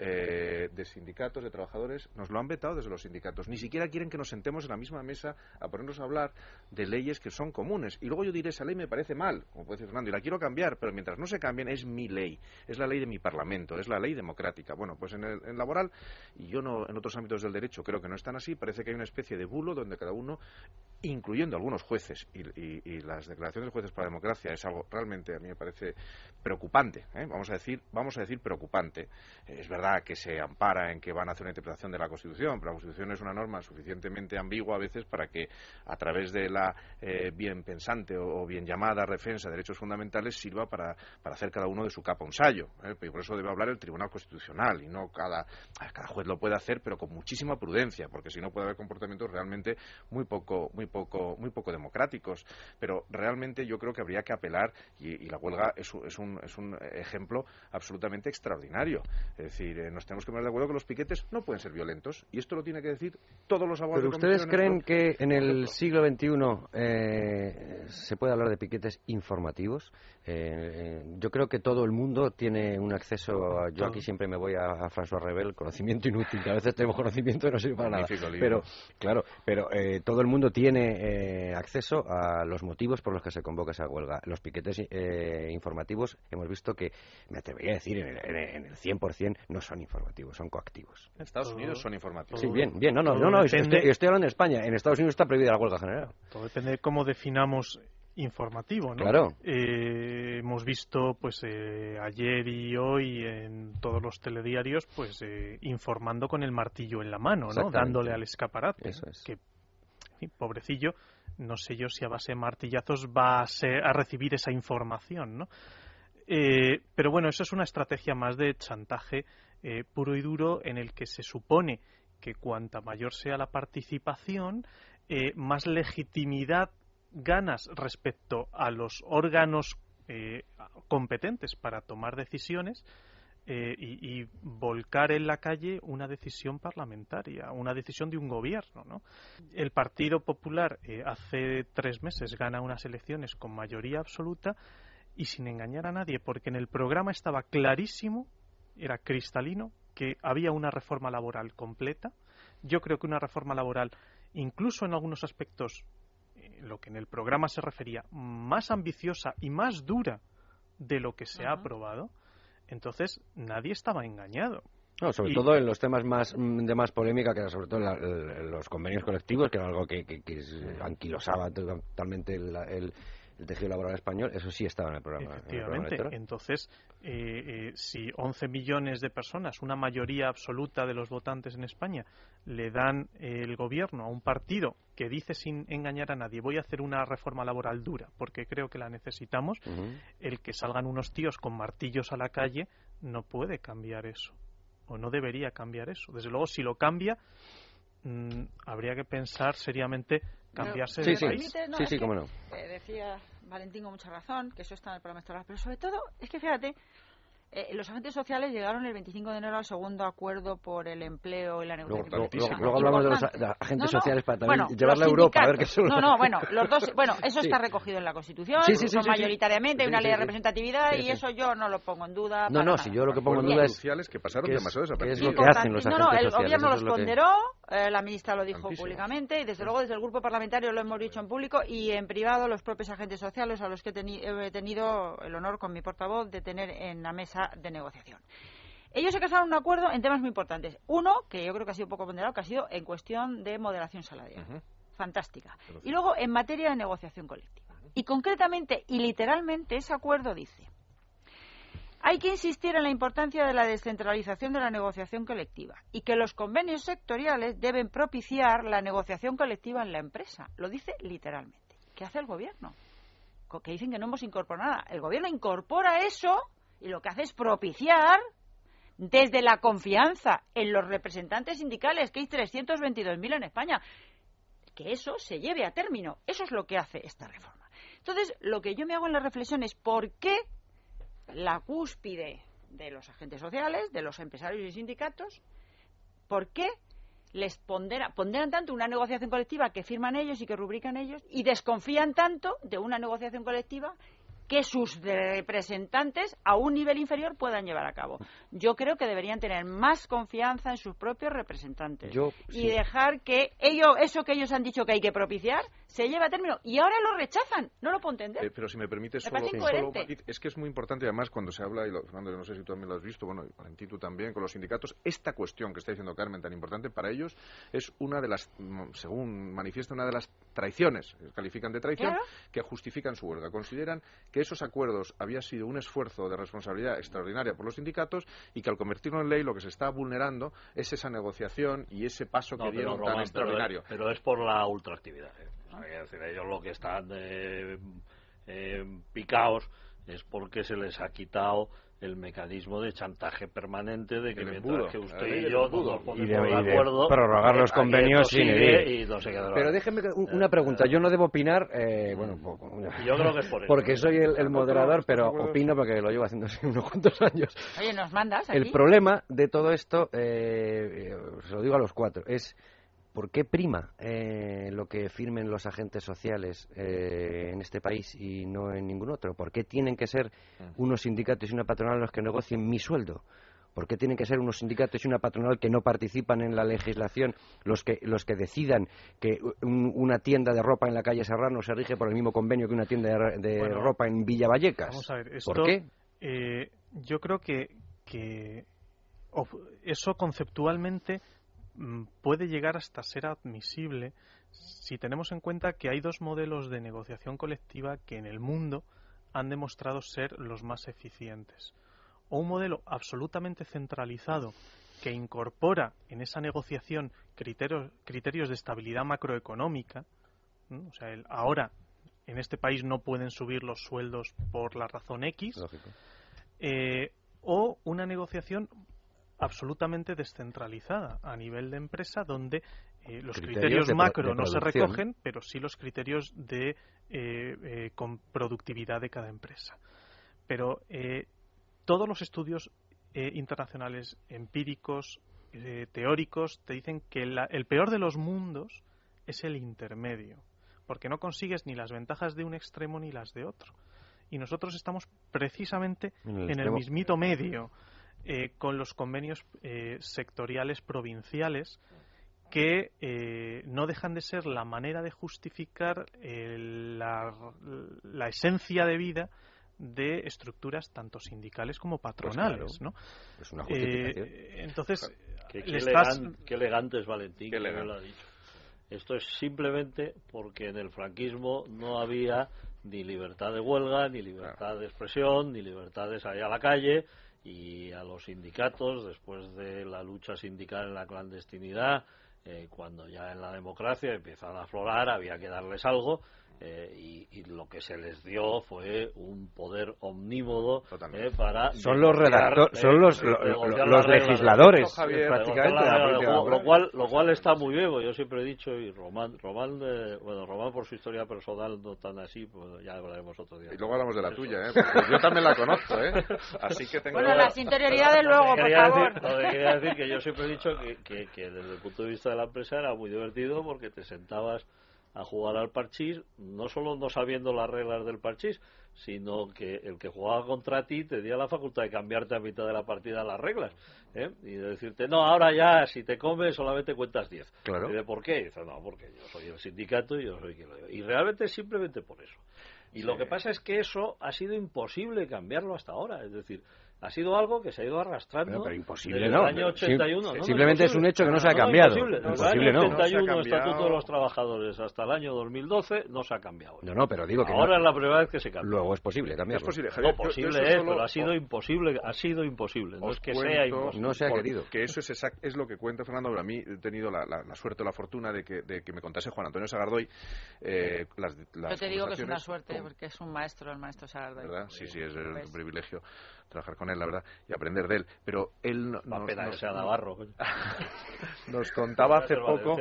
eh, de sindicatos, de trabajadores, nos lo han vetado desde los sindicatos. Ni siquiera quieren que nos sentemos en la misma mesa a ponernos a hablar de leyes que son comunes. Y luego yo diré, esa ley me parece mal, como puede decir Fernando, y la quiero cambiar, pero mientras no se cambien es mi ley, es la ley de mi Parlamento, es la ley democrática. Bueno, pues en el en laboral, y yo no en otros ámbitos del derecho creo que no están así, parece que hay una especie de bulo donde cada uno, incluyendo algunos jueces, y, las declaraciones de jueces para democracia es algo realmente a mí me parece preocupante, ¿eh? vamos a decir, vamos a decir preocupante. Es verdad que se ampara en que van a hacer una interpretación de la Constitución, pero la Constitución es una norma suficientemente ambigua a veces para que a través de la eh, bien pensante o, bien llamada defensa de derechos fundamentales sirva para, para hacer cada uno de su capa un. ¿eh? Por eso debe hablar el Tribunal Constitucional y no cada, cada juez lo puede hacer, pero con muchísima prudencia, porque si no puede haber comportamientos realmente muy poco, muy poco, muy poco democráticos. Pero realmente yo creo que habría que apelar y, la huelga es, es un, es un ejemplo absolutamente extraordinario. Es decir, eh, nos tenemos que poner de acuerdo que los piquetes no pueden ser violentos y esto lo tiene que decir todos los abogados. ¿Pero de ustedes creen que en el siglo XXI eh, se puede hablar de piquetes informativos? Eh, eh, yo creo que todo el mundo tiene un acceso. a- yo aquí siempre me voy a, a François Rebel, conocimiento inútil, que a veces tenemos conocimiento y no sirve para nada. Pero, claro, pero eh, todo el mundo tiene eh, acceso a los motivos por los que se convoca esa huelga. Los piquetes eh, informativos hemos visto que, me atrevería a decir, en el, en el- en el 100% no son informativos, son coactivos. En Estados Unidos son informativos. Sí, bien, bien. No, no, no, no estoy, depende- estoy hablando de España. En Estados Unidos está prohibida la huelga general. Todo depende de cómo definamos informativo, ¿no? Claro. Eh, hemos visto, pues, eh, ayer y hoy en todos los telediarios, pues, eh, informando con el martillo en la mano, ¿no? Dándole al escaparate. Eso es. Que, en fin, pobrecillo, no sé yo si a base de martillazos va a, ser- a recibir esa información, ¿no? Eh, pero bueno, eso es una estrategia más de chantaje eh, puro y duro en el que se supone que cuanta mayor sea la participación, eh, más legitimidad ganas respecto a los órganos eh, competentes para tomar decisiones y, volcar en la calle una decisión parlamentaria, una decisión de un gobierno. ¿no? El Partido Popular hace tres meses gana unas elecciones con mayoría absoluta y sin engañar a nadie, porque en el programa estaba clarísimo, era cristalino, que había una reforma laboral completa. Yo creo que una reforma laboral, incluso en algunos aspectos, eh, lo que en el programa se refería, más ambiciosa y más dura de lo que se ha aprobado entonces, nadie estaba engañado. No, sobre todo en los temas más mm, de más polémica, que era sobre todo en, los convenios colectivos, que era algo que, que, que anquilosaba totalmente el, el tejido laboral español, eso sí estaba en el programa. Efectivamente. Entonces, eh, eh, si 11 millones de personas, una mayoría absoluta de los votantes en España, le dan el gobierno a un partido que dice sin engañar a nadie, voy a hacer una reforma laboral dura, porque creo que la necesitamos, el que salgan unos tíos con martillos a la calle no puede cambiar eso, o no debería cambiar eso. Desde luego, si lo cambia, mm, habría que pensar seriamente cambiarse de país. sí, sí, cómo no. Eh, decía Valentín con mucha razón, que eso está en el programa electoral, pero sobre todo es que fíjate, eh, los agentes sociales llegaron el 25 de enero al segundo acuerdo por el empleo y la negociación. Luego, hablamos de los agentes sociales para también llevarla a Europa a ver qué son. No, no, bueno, los dos, bueno, eso está recogido en la Constitución, son mayoritariamente, hay una ley de representatividad y eso yo no lo pongo en duda. No, no, si yo lo que pongo en duda es sociales que pasaron demasiado es lo que hacen los agentes sociales. No, no, el gobierno los ponderó, eh, la ministra lo dijo públicamente y desde luego desde el grupo parlamentario lo hemos dicho en público y en privado los propios agentes sociales a los que he tenido el honor con mi portavoz de tener en la mesa de negociación. Ellos se casaron un acuerdo en temas muy importantes. Uno, que yo creo que ha sido poco ponderado, que ha sido en cuestión de moderación salarial. Fantástica. Y luego en materia de negociación colectiva. Y concretamente y literalmente ese acuerdo dice hay que insistir en la importancia de la descentralización de la negociación colectiva y que los convenios sectoriales deben propiciar la negociación colectiva en la empresa. Lo dice literalmente. ¿Qué hace el gobierno? Que dicen que no hemos incorporado nada. El gobierno incorpora eso y lo que hace es propiciar desde la confianza en los representantes sindicales, que hay 322.000 en España, que eso se lleve a término. Eso es lo que hace esta reforma. Entonces, lo que yo me hago en la reflexión es por qué la cúspide de los agentes sociales, de los empresarios y sindicatos, por qué les ponderan, ponderan tanto una negociación colectiva que firman ellos y que rubrican ellos y desconfían tanto de una negociación colectiva que sus representantes a un nivel inferior puedan llevar a cabo. Yo creo que deberían tener más confianza en sus propios representantes y dejar que ellos, eso que ellos han dicho que hay que propiciar se lleve a término. Y ahora lo rechazan, no lo puedo entender. Eh, pero si me permite, solo, es que es muy importante, además, cuando se habla, y lo, Fernando, no sé si tú también lo has visto, bueno, y Valentín tú también, con los sindicatos, esta cuestión que está diciendo Carmen tan importante para ellos es una de las, mm, según manifiesta, una de las traiciones, califican de traición, que justifican su huelga. Consideran que esos acuerdos había sido un esfuerzo de responsabilidad extraordinaria por los sindicatos y que al convertirlo en ley lo que se está vulnerando es esa negociación y ese paso que dieron tan extraordinario. Pero es, por la ultraactividad. ¿eh? Decir, ellos lo que están eh, eh, picados es porque se les ha quitado el mecanismo de chantaje permanente de que mientras que usted y yo nos ponemos de, acuerdo prorrogar los convenios sin y no se pero déjeme una pregunta. Yo no debo opinar eh, bueno yo creo que es por eso. porque soy el, moderador pero opino porque lo llevo haciendo unos cuantos años. Oye nos mandas el problema de todo esto eh, se lo digo a los cuatro es ¿Por qué prima eh, lo que firmen los agentes sociales eh, en este país y no en ningún otro? ¿Por qué tienen que ser unos sindicatos y una patronal los que negocien mi sueldo? ¿Por qué tienen que ser unos sindicatos y una patronal que no participan en la legislación los que, los que decidan que una tienda de ropa en la calle Serrano se rige por el mismo convenio que una tienda de, ropa en Villa Vallecas? Vamos a ver, esto, ¿Por qué? Eh, yo creo que, que eso conceptualmente puede llegar hasta ser admisible si tenemos en cuenta que hay dos modelos de negociación colectiva que en el mundo han demostrado ser los más eficientes. O un modelo absolutamente centralizado que incorpora en esa negociación criterios, criterios de estabilidad macroeconómica, o sea, ahora en este país no pueden subir los sueldos por la razón X, eh, o una negociación absolutamente descentralizada a nivel de empresa donde eh, los criterios, macro no se recogen, pero sí los criterios de eh, eh, con productividad de cada empresa. Pero todos los estudios eh, internacionales empíricos, eh, teóricos, te dicen que el peor de los mundos es el intermedio, porque no consigues ni las ventajas de un extremo ni las de otro. Y nosotros estamos precisamente en el, mismito medio, eh, con los convenios sectoriales provinciales que no dejan de ser la manera de justificar la, la, esencia de vida de estructuras tanto sindicales como pues patronales, ¿no? Es una eh, entonces, qué, elegante, es Valentín, que lo ha dicho. Esto es simplemente porque en el franquismo no había ni libertad de huelga, ni libertad de expresión, ni libertad de salir a la calle y a los sindicatos, después de la lucha sindical en la clandestinidad, eh, cuando ya en la democracia empiezan a aflorar, había que darles algo eh, y, lo que se les dio fue un poder omnímodo eh, para son los redactores son los, los legisladores prácticamente lo, cual lo cual está muy bien yo siempre he dicho y Román Román bueno Román por su historia personal no tan así pues ya hablaremos otro día. Y luego hablamos de la tuya ¿eh? yo también la conozco ¿eh? así que tengo bueno las interioridades luego por favor. decir, quería decir que yo siempre he dicho que, que, que desde el punto de vista de la empresa era muy divertido porque te sentabas a jugar al parchís, no solo no sabiendo las reglas del parchís, sino que el que jugaba contra ti tenía la facultad de cambiarte a mitad de la partida las reglas ¿eh? y de decirte, no, ahora ya, si te comes solamente cuentas 10. Claro. ¿Y de por qué? dice, no, porque yo soy el sindicato y yo soy quien lo digo. Y realmente simplemente por eso. Y lo que pasa es que eso ha sido imposible cambiarlo hasta ahora. Es decir, ha sido algo que se ha ido arrastrando pero, imposible no. el año 81. simplemente es, un hecho que no se ha cambiado. Imposible. Desde el año 81, Estatuto de los Trabajadores, hasta el año 2012, no se ha cambiado. No, no, pero digo que Ahora es la primera vez que se cambia. Luego es posible cambiarlo. Es posible, no, posible es, pero ha sido imposible. Ha sido imposible. No es que sea imposible. No se ha querido. Que eso es, es lo que cuenta Fernando. Pero a mí he tenido la, la, suerte o la fortuna de que, de que me contase Juan Antonio Sagardoy eh, las, las Yo te digo que es una suerte, porque es un maestro, el maestro Sagardoy. ¿Verdad? Sí, sí, es un privilegio trabajar con él, la verdad, y aprender de él. Pero él nos, Navarro. nos contaba hace poco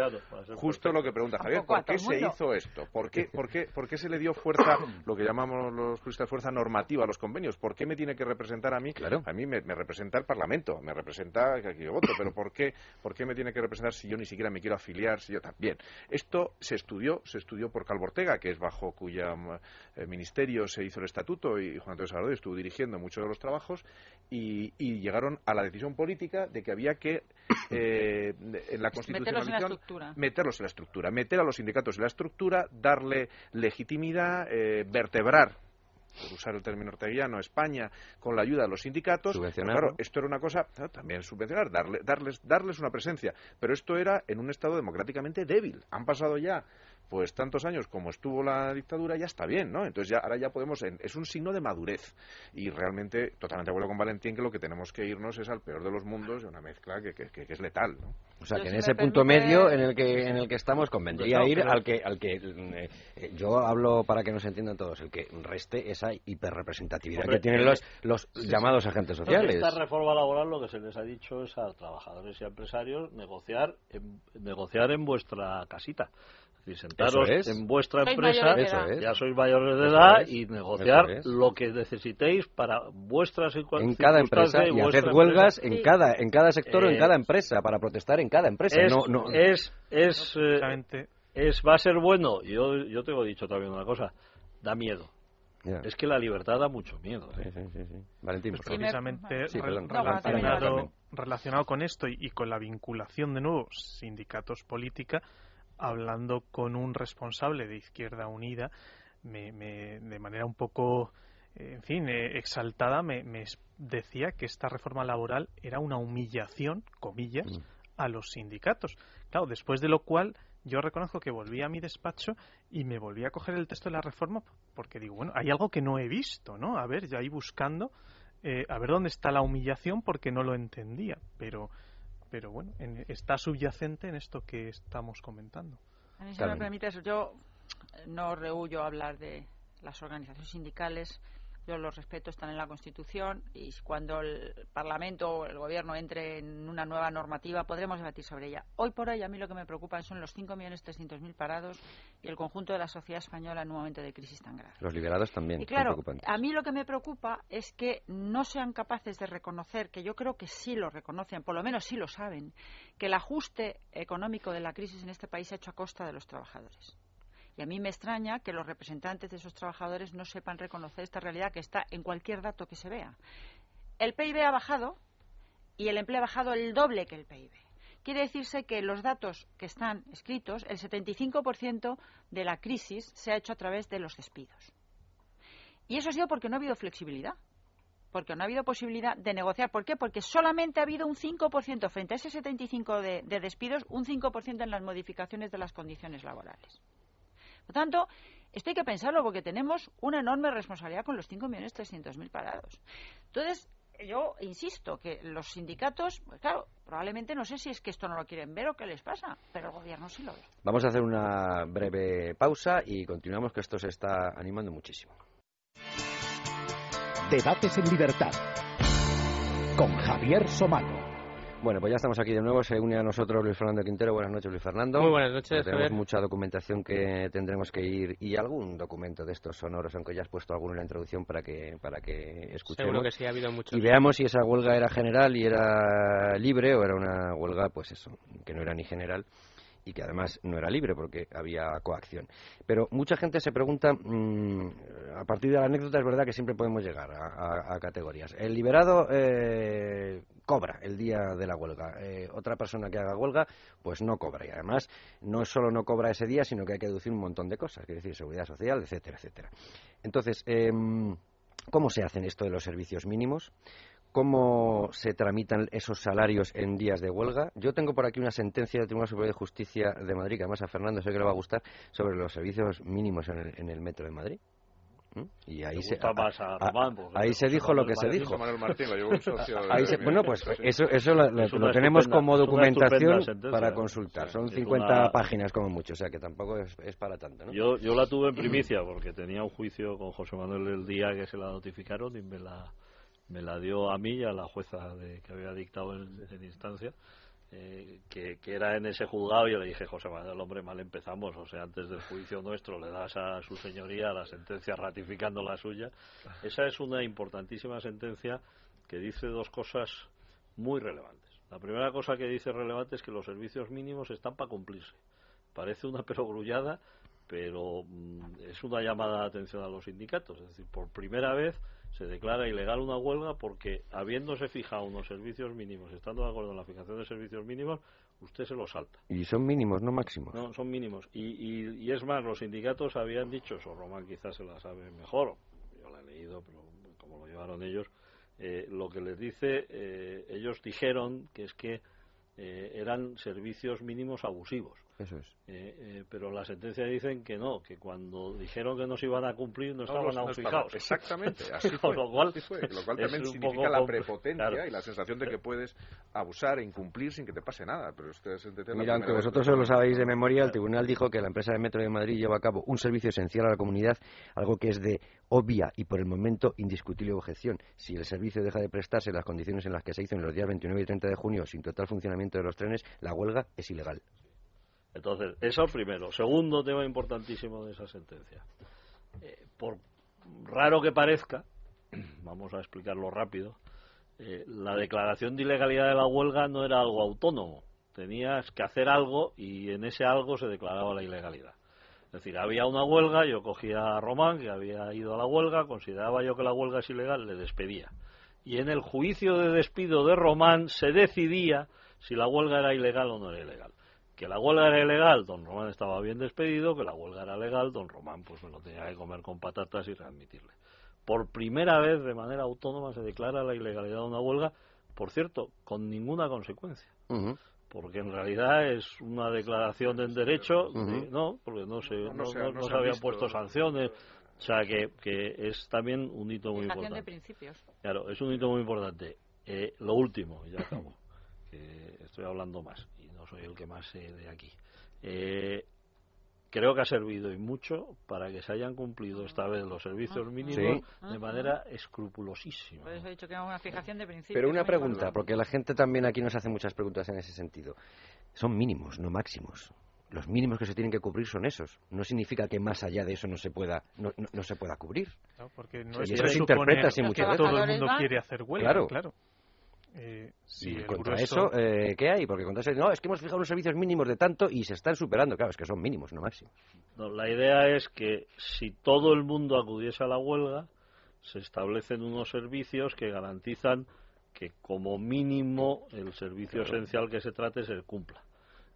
justo lo que pregunta Javier, ¿por qué se hizo esto? ¿Por qué, por, qué, ¿Por qué se le dio fuerza, lo que llamamos los juristas fuerza normativa a los convenios? ¿Por qué me tiene que representar a mí? Claro. A mí me, representa el Parlamento, me representa que aquí yo voto, pero ¿por qué, ¿por qué me tiene que representar si yo ni siquiera me quiero afiliar, si yo también? Esto se estudió, se estudió por Calvo Ortega, que es bajo cuya eh, ministerio se hizo el estatuto y Juan Antonio Salvador estuvo dirigiendo muchos de los trabajos y, llegaron a la decisión política de que había que eh, en la constitucionalización meterlos en la estructura, meter a los sindicatos en la estructura, darle legitimidad, eh, vertebrar por usar el término orteguiano, España, con la ayuda de los sindicatos. Claro, esto era una cosa, también subvencionar, darle, darles, darles una presencia. Pero esto era en un Estado democráticamente débil. Han pasado ya pues tantos años como estuvo la dictadura ya está bien, ¿no? Entonces ya ahora ya podemos es un signo de madurez y realmente totalmente de acuerdo con Valentín que lo que tenemos que irnos es al peor de los mundos de una mezcla que, que, es letal, ¿no? O sea, que en ese punto medio en el que en el que estamos convendría ir al que al que eh, yo hablo para que nos entiendan todos, el que reste esa hiperrepresentatividad que tienen los los llamados agentes sociales. Esta reforma laboral lo que se les ha dicho es a trabajadores y a empresarios negociar negociar en vuestra casita y sentaros en vuestra empresa, ya sois mayores de edad y negociar lo que necesitéis para vuestras en cada empresa y, hacer huelgas en cada en cada sector o en cada empresa para protestar en cada empresa. Es, no, no. es, es, eh, es, va a ser bueno. Yo, yo te he dicho también una cosa, da miedo. Es que la libertad da mucho miedo. ¿eh? Valentín, pues precisamente relacionado, relacionado, con esto y, y, con la vinculación de nuevo sindicatos política, hablando con un responsable de Izquierda Unida, me, de manera un poco, eh, en fin, eh, exaltada, me, decía que esta reforma laboral era una humillación, comillas, mm. a los sindicatos. Claro, después de lo cual yo reconozco que volví a mi despacho y me volví a coger el texto de la reforma porque digo, bueno, hay algo que no he visto, ¿no? A ver, ya ahí buscando, eh, a ver dónde está la humillación porque no lo entendía, pero pero bueno, está subyacente en esto que estamos comentando. A mí, si me permite yo no rehuyo hablar de las organizaciones sindicales yo los respeto, están en la Constitución y cuando el Parlamento o el Gobierno entre en una nueva normativa podremos debatir sobre ella. Hoy por hoy a mí lo que me preocupa son los 5.300.000 parados y el conjunto de la sociedad española en un momento de crisis tan grave. Los liberados también. Y claro, a mí lo que me preocupa es que no sean capaces de reconocer, que yo creo que sí lo reconocen, por lo menos sí lo saben, que el ajuste económico de la crisis en este país se ha hecho a costa de los trabajadores. Y a mí me extraña que los representantes de esos trabajadores no sepan reconocer esta realidad que está en cualquier dato que se vea. El PIB ha bajado y el empleo ha bajado el doble que el PIB. Quiere decirse que los datos que están escritos, el 75% de la crisis se ha hecho a través de los despidos. Y eso ha sido porque no ha habido flexibilidad, porque no ha habido posibilidad de negociar. ¿Por qué? Porque solamente ha habido un 5% frente a ese 75% de, de despidos, un 5% en las modificaciones de las condiciones laborales. Por tanto, esto hay que pensarlo porque tenemos una enorme responsabilidad con los 5.300.000 parados. Entonces, yo insisto que los sindicatos, pues claro, probablemente no sé si es que esto no lo quieren ver o qué les pasa, pero el gobierno sí lo ve. Vamos a hacer una breve pausa y continuamos que esto se está animando muchísimo. Debates en libertad con Javier Somano. Bueno, pues ya estamos aquí de nuevo. Se une a nosotros Luis Fernando Quintero. Buenas noches, Luis Fernando. Muy buenas noches. tenemos mucha documentación que tendremos que ir y algún documento de estos sonoros, aunque ya has puesto alguno en la introducción para que para que escuchemos. Seguro que sí, ha habido mucho. Y veamos si esa huelga era general y era libre o era una huelga, pues eso, que no era ni general y que además no era libre porque había coacción. Pero mucha gente se pregunta, mm, a partir de la anécdota es verdad que siempre podemos llegar a, categorías. El liberado eh, cobra el día de la huelga. Eh, otra persona que haga huelga, pues no cobra. Y además, no solo no cobra ese día, sino que hay que deducir un montón de cosas, es decir, seguridad social, etcétera, etcétera. Entonces, em, ¿cómo se hacen esto de los servicios mínimos? cómo se tramitan esos salarios en días de huelga. Yo tengo por aquí una sentencia del Tribunal Superior de Justicia de Madrid, que además a Fernando sé que le va a gustar, sobre los servicios mínimos en el, metro de Madrid. Y ahí se, ahí se dijo lo que se dijo. bueno, pues eso, eso lo, tenemos como documentación para consultar. Son 50 páginas como mucho, o sea que tampoco es, para tanto. ¿no? Yo, yo la tuve en primicia porque tenía un juicio con José Manuel el día que se la notificaron y me la me la dio a mí y a la jueza de, que había dictado en, instancia, eh, que, era en ese juzgado y yo le dije, José Manuel, hombre, mal empezamos, o sea, antes del juicio nuestro le das a su señoría la sentencia ratificando la suya. Esa es una importantísima sentencia que dice dos cosas muy relevantes. La primera cosa que dice relevante es que los servicios mínimos están para cumplirse. Parece una perogrullada, pero mm, es una llamada de atención a los sindicatos. Es decir, por primera vez se declara ilegal una huelga porque habiéndose fijado unos servicios mínimos, estando de acuerdo en la fijación de servicios mínimos, usted se los salta. Y son mínimos, no máximos. No, son mínimos. Y, y, es más, los sindicatos habían dicho, eso Román quizás se la sabe mejor, yo la he leído, pero como lo llevaron ellos, eh, lo que les dice, eh, ellos dijeron que es que eh, eran servicios mínimos abusivos. Eso es. Eh, eh, pero la sentencia dicen que no, que cuando dijeron que no se iban a cumplir no, estaban aún fijados. Exactamente, así fue. lo, cual, lo cual también significa la prepotencia y la sensación de que puedes abusar e incumplir sin que te pase nada. Pero Mira, aunque vosotros solo lo sabéis de memoria, el tribunal dijo que la empresa de Metro de Madrid lleva a cabo un servicio esencial a la comunidad, algo que es de obvia y por el momento indiscutible objeción. Si el servicio deja de prestarse en las condiciones en las que se hizo en los días 29 y 30 de junio sin total funcionamiento de los trenes, la huelga es ilegal. Entonces, eso primero. Segundo tema importantísimo de esa sentencia. Eh, por raro que parezca, vamos a explicarlo rápido, eh, la declaración de ilegalidad de la huelga no era algo autónomo. Tenías que hacer algo y en ese algo se declaraba la ilegalidad. Es decir, había una huelga, yo cogía a Román, que había ido a la huelga, consideraba yo que la huelga es ilegal, le despedía. Y en el juicio de despido de Román se decidía si la huelga era ilegal o no era ilegal que la huelga era ilegal, don Román estaba bien despedido, que la huelga era legal, don Román pues me lo tenía que comer con patatas y readmitirle. Por primera vez de manera autónoma se declara la ilegalidad de una huelga, por cierto, con ninguna consecuencia. Porque en realidad es una declaración de derecho, no, porque no se, no, se, habían puesto sanciones. O sea que, que es también un hito muy importante. de principios. Claro, es un hito muy importante. Eh, lo último, ya acabo, que estoy hablando más soy el que más sé de aquí. Eh, creo que ha servido y mucho para que se hayan cumplido esta vez los servicios mínimos de manera escrupulosísima. Por eso he dicho que es una fijación de principio. Pero una pregunta, porque la gente también aquí nos hace muchas preguntas en ese sentido. Son mínimos, no máximos. Los mínimos que se tienen que cubrir son esos. No significa que más allá de eso no se pueda no, no, se pueda cubrir. No, porque no y es eso se interpreta así muchas veces. Todo el mundo quiere hacer huelga, claro. claro. Eh, y contra eso, eh, ¿qué hay? Porque contra eso, no, es que hemos fijado unos servicios mínimos de tanto y se están superando. Claro, es que son mínimos, no máximos. No, la idea es que si todo el mundo acudiese a la huelga, se establecen unos servicios que garantizan que como mínimo el servicio Claro. esencial que se trate se cumpla.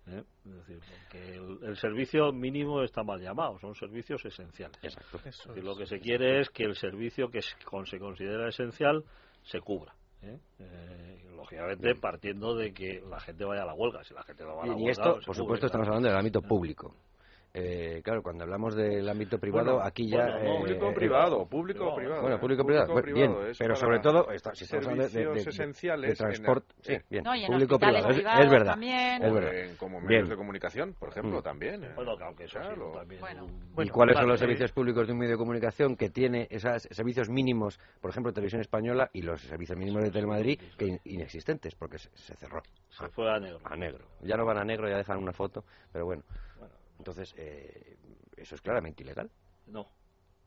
¿eh? Es decir, que el, el servicio mínimo está mal llamado, son servicios esenciales. Exacto. Es decir, lo que se quiere es que el servicio que se con- se considera esencial se cubra. ¿Eh? Eh, lógicamente partiendo de que la gente vaya a la huelga. Si la gente no va a la Y, huelga, esto, por supuesto, estamos hablando del ámbito público. Eh, claro, cuando hablamos del ámbito privado, Bueno, aquí ya... bueno, no, eh, público eh, privado, público privado. Bueno, ¿eh? público privado, bueno, bien, privado, es pero sobre todo, está- si estamos hablando de, de, servicios de- esenciales de en el- transporte, sí, bien, No, y en público privado, es, verdad, también. es verdad. En- como medios Bien. de comunicación, por ejemplo, Mm. también. ¿eh? Bueno, aunque eso sí, Claro. también Bueno. ¿Y cuáles son los servicios públicos de un medio de comunicación que tiene esos servicios mínimos, por ejemplo, Televisión Española y los servicios mínimos de Telemadrid, que in- inexistentes, porque se, se cerró Se fue a negro. a negro. Ya no van a negro, ya dejan una foto, pero bueno. Entonces, eh, eso es claramente ilegal. No,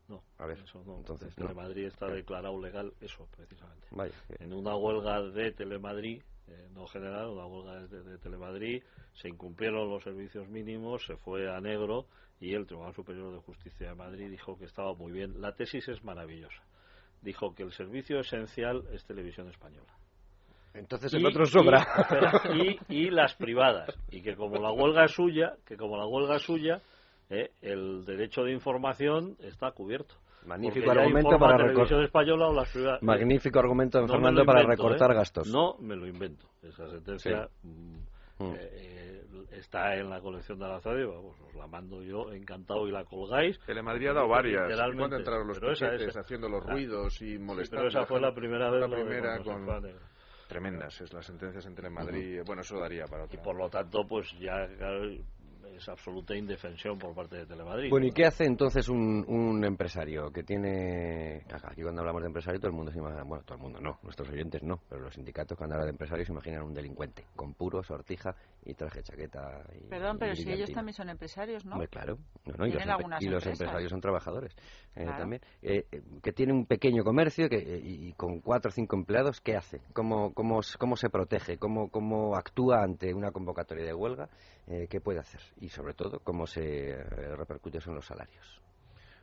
no. A ver, eso no. entonces, no. Telemadrid está declarado legal eso, precisamente. Vaya, que- En una huelga de Telemadrid, eh, no general, una huelga de, de Telemadrid, se incumplieron los servicios mínimos, se fue a negro y el Tribunal Superior de Justicia de Madrid dijo que estaba muy bien. La tesis es maravillosa. Dijo que el servicio esencial es televisión española. Entonces Y- el otro y- sobra. espera, Y, y las privadas. Y que como la huelga es suya, que como la huelga es suya, eh, el derecho de información está cubierto. Magnífico argumento para Televisión recor- Española o las privadas. Magnífico argumento, don No Fernando, para invento, recortar ¿eh? gastos. No me lo invento. Esa sentencia mm, Mm. eh, eh, está en la colección de la radio. Vamos, os la mando yo encantado y la colgáis. Telemadrid ha dado varias. Cuando entraron los Pero esa- esa- haciendo los Ah. ruidos y Sí, molestando. pero esa fue la primera vez La de primera con... Tremendas, es las sentencias en Telemadrid. Bueno, eso daría para Y otra. por lo tanto, pues ya es absoluta indefensión por parte de Telemadrid. Bueno, ¿y qué hace entonces un, un empresario que tiene... Aquí cuando hablamos de empresario todo el mundo se imagina... Bueno, todo el mundo no, nuestros oyentes no, pero los sindicatos cuando hablan de empresarios se imaginan un delincuente con puro, sortija y traje chaqueta y Perdón, y pero si ellos también son empresarios, ¿no? Hombre, claro. No, no, y, los, y empresarios son trabajadores eh, Claro. también. Eh, eh, que tiene un pequeño comercio que, eh, y, y con cuatro o cinco empleados, ¿qué hace? ¿Cómo, cómo, cómo se protege? ¿Cómo, ¿Cómo actúa ante una convocatoria de huelga? Eh, ¿Qué puede hacer? Y sobre todo, ¿cómo se eh, repercute eso en los salarios?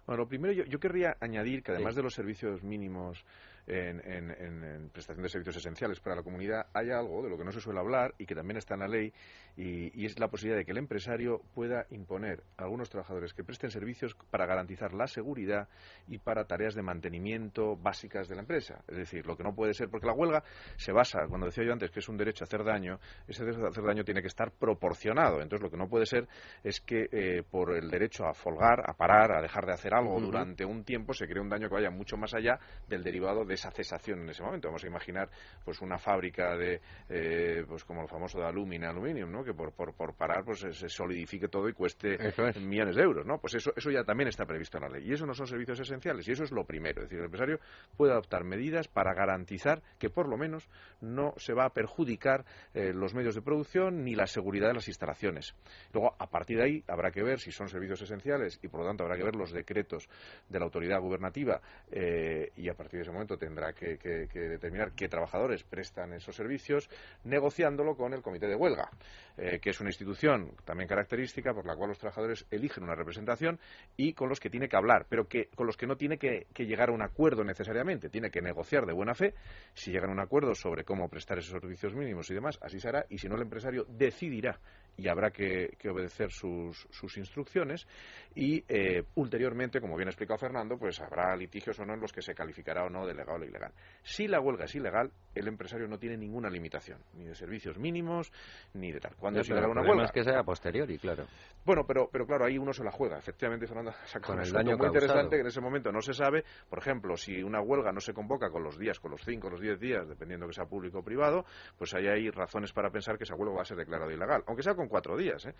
Bueno, lo primero yo, yo querría añadir que además de los servicios mínimos en, en- en- en prestación de servicios esenciales para la comunidad, hay algo de lo que no se suele hablar y que también está en la ley y, y es la posibilidad de que el empresario pueda imponer a algunos trabajadores que presten servicios para garantizar la seguridad y para tareas de mantenimiento básicas de la empresa. Es decir, lo que no puede ser, porque la huelga se basa, cuando decía yo antes que es un derecho a hacer daño, ese derecho a hacer daño tiene que estar proporcionado. Entonces, lo que no puede ser es que eh, por el derecho a folgar, a parar, a dejar de hacer algo durante un tiempo, se cree un daño que vaya mucho más allá del derivado de esa cesación en ese momento. Vamos a imaginar pues una fábrica de, eh, pues como el famoso de alumina, aluminium, ¿no? Que por, por, por parar pues se- solidifique todo y cueste es. millones de euros. ¿no? Pues eso, eso ya también está previsto en la ley. Y eso no son servicios esenciales. Y eso es lo primero. Es decir, el empresario puede adoptar medidas para garantizar que por lo menos no se va a perjudicar eh, los medios de producción ni la seguridad de las instalaciones. Luego, a partir de ahí, habrá que ver si son servicios esenciales y, por lo tanto, habrá que ver los decretos de la autoridad gubernativa eh, y, a partir de ese momento, tendrá que, que- que determinar qué trabajadores prestan esos servicios, negociándolo con el comité de huelga, eh, que es una institución también característica por la cual los trabajadores eligen una representación y con los que tiene que hablar, pero que con los que no tiene que, llegar a un acuerdo necesariamente, tiene que negociar de buena fe. Si llegan a un acuerdo sobre cómo prestar esos servicios mínimos y demás, así será, y si no, el empresario decidirá y habrá que, obedecer sus, instrucciones y eh, ulteriormente, como bien ha explicado Fernando, pues habrá litigios o no en los que se calificará o no de legal lo ilegal. Si la huelga es ilegal, el empresario no tiene ninguna limitación, ni de servicios mínimos, ni de tal. Cuando es ilegal una huelga? es que sea posteriori, claro. Bueno, pero, pero claro, ahí uno se la juega. Efectivamente, Fernando sacado un daño muy interesante que en ese momento no se sabe. Por ejemplo, si una huelga no se convoca con los días, con los cinco, los diez días, dependiendo que sea público o privado, pues ahí hay razones para pensar que esa huelga va a ser declarada ilegal, aunque sea con cuatro días. ¿eh?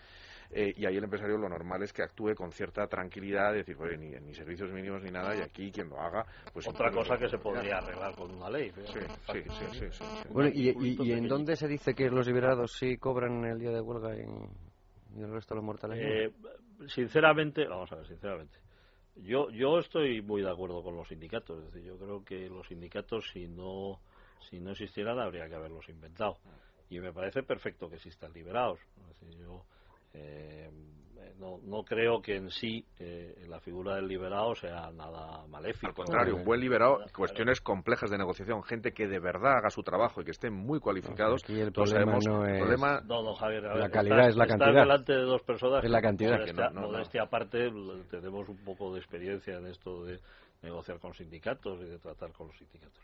Eh, y ahí el empresario lo normal es que actúe con cierta tranquilidad, decir, pues ni, ni servicios mínimos ni nada, y aquí quien lo haga, pues... Otra cosa que se podría arreglar con una ley. Sí, sí, sí, sí, Bueno, ¿y, en dónde se dice que los liberados sí cobran el día de huelga y, el resto de los mortales eh, sinceramente, vamos a ver, sinceramente. Yo, yo estoy muy de acuerdo con los sindicatos. Es decir, yo creo que los sindicatos, si no, si no existieran, habría que haberlos inventado. Y me parece perfecto que existan liberados. Eh, no, no creo que en sí eh, la figura del liberado sea nada maléfico. Al contrario, un buen liberado, cuestiones complejas de negociación, gente que de verdad haga su trabajo y que estén muy cualificados. Aquí el problema no es problema, Javier, la calidad es la cantidad. delante de dos personas. Es la cantidad. Modestia, aparte, tenemos un poco de experiencia en esto de negociar con sindicatos y de tratar con los sindicatos.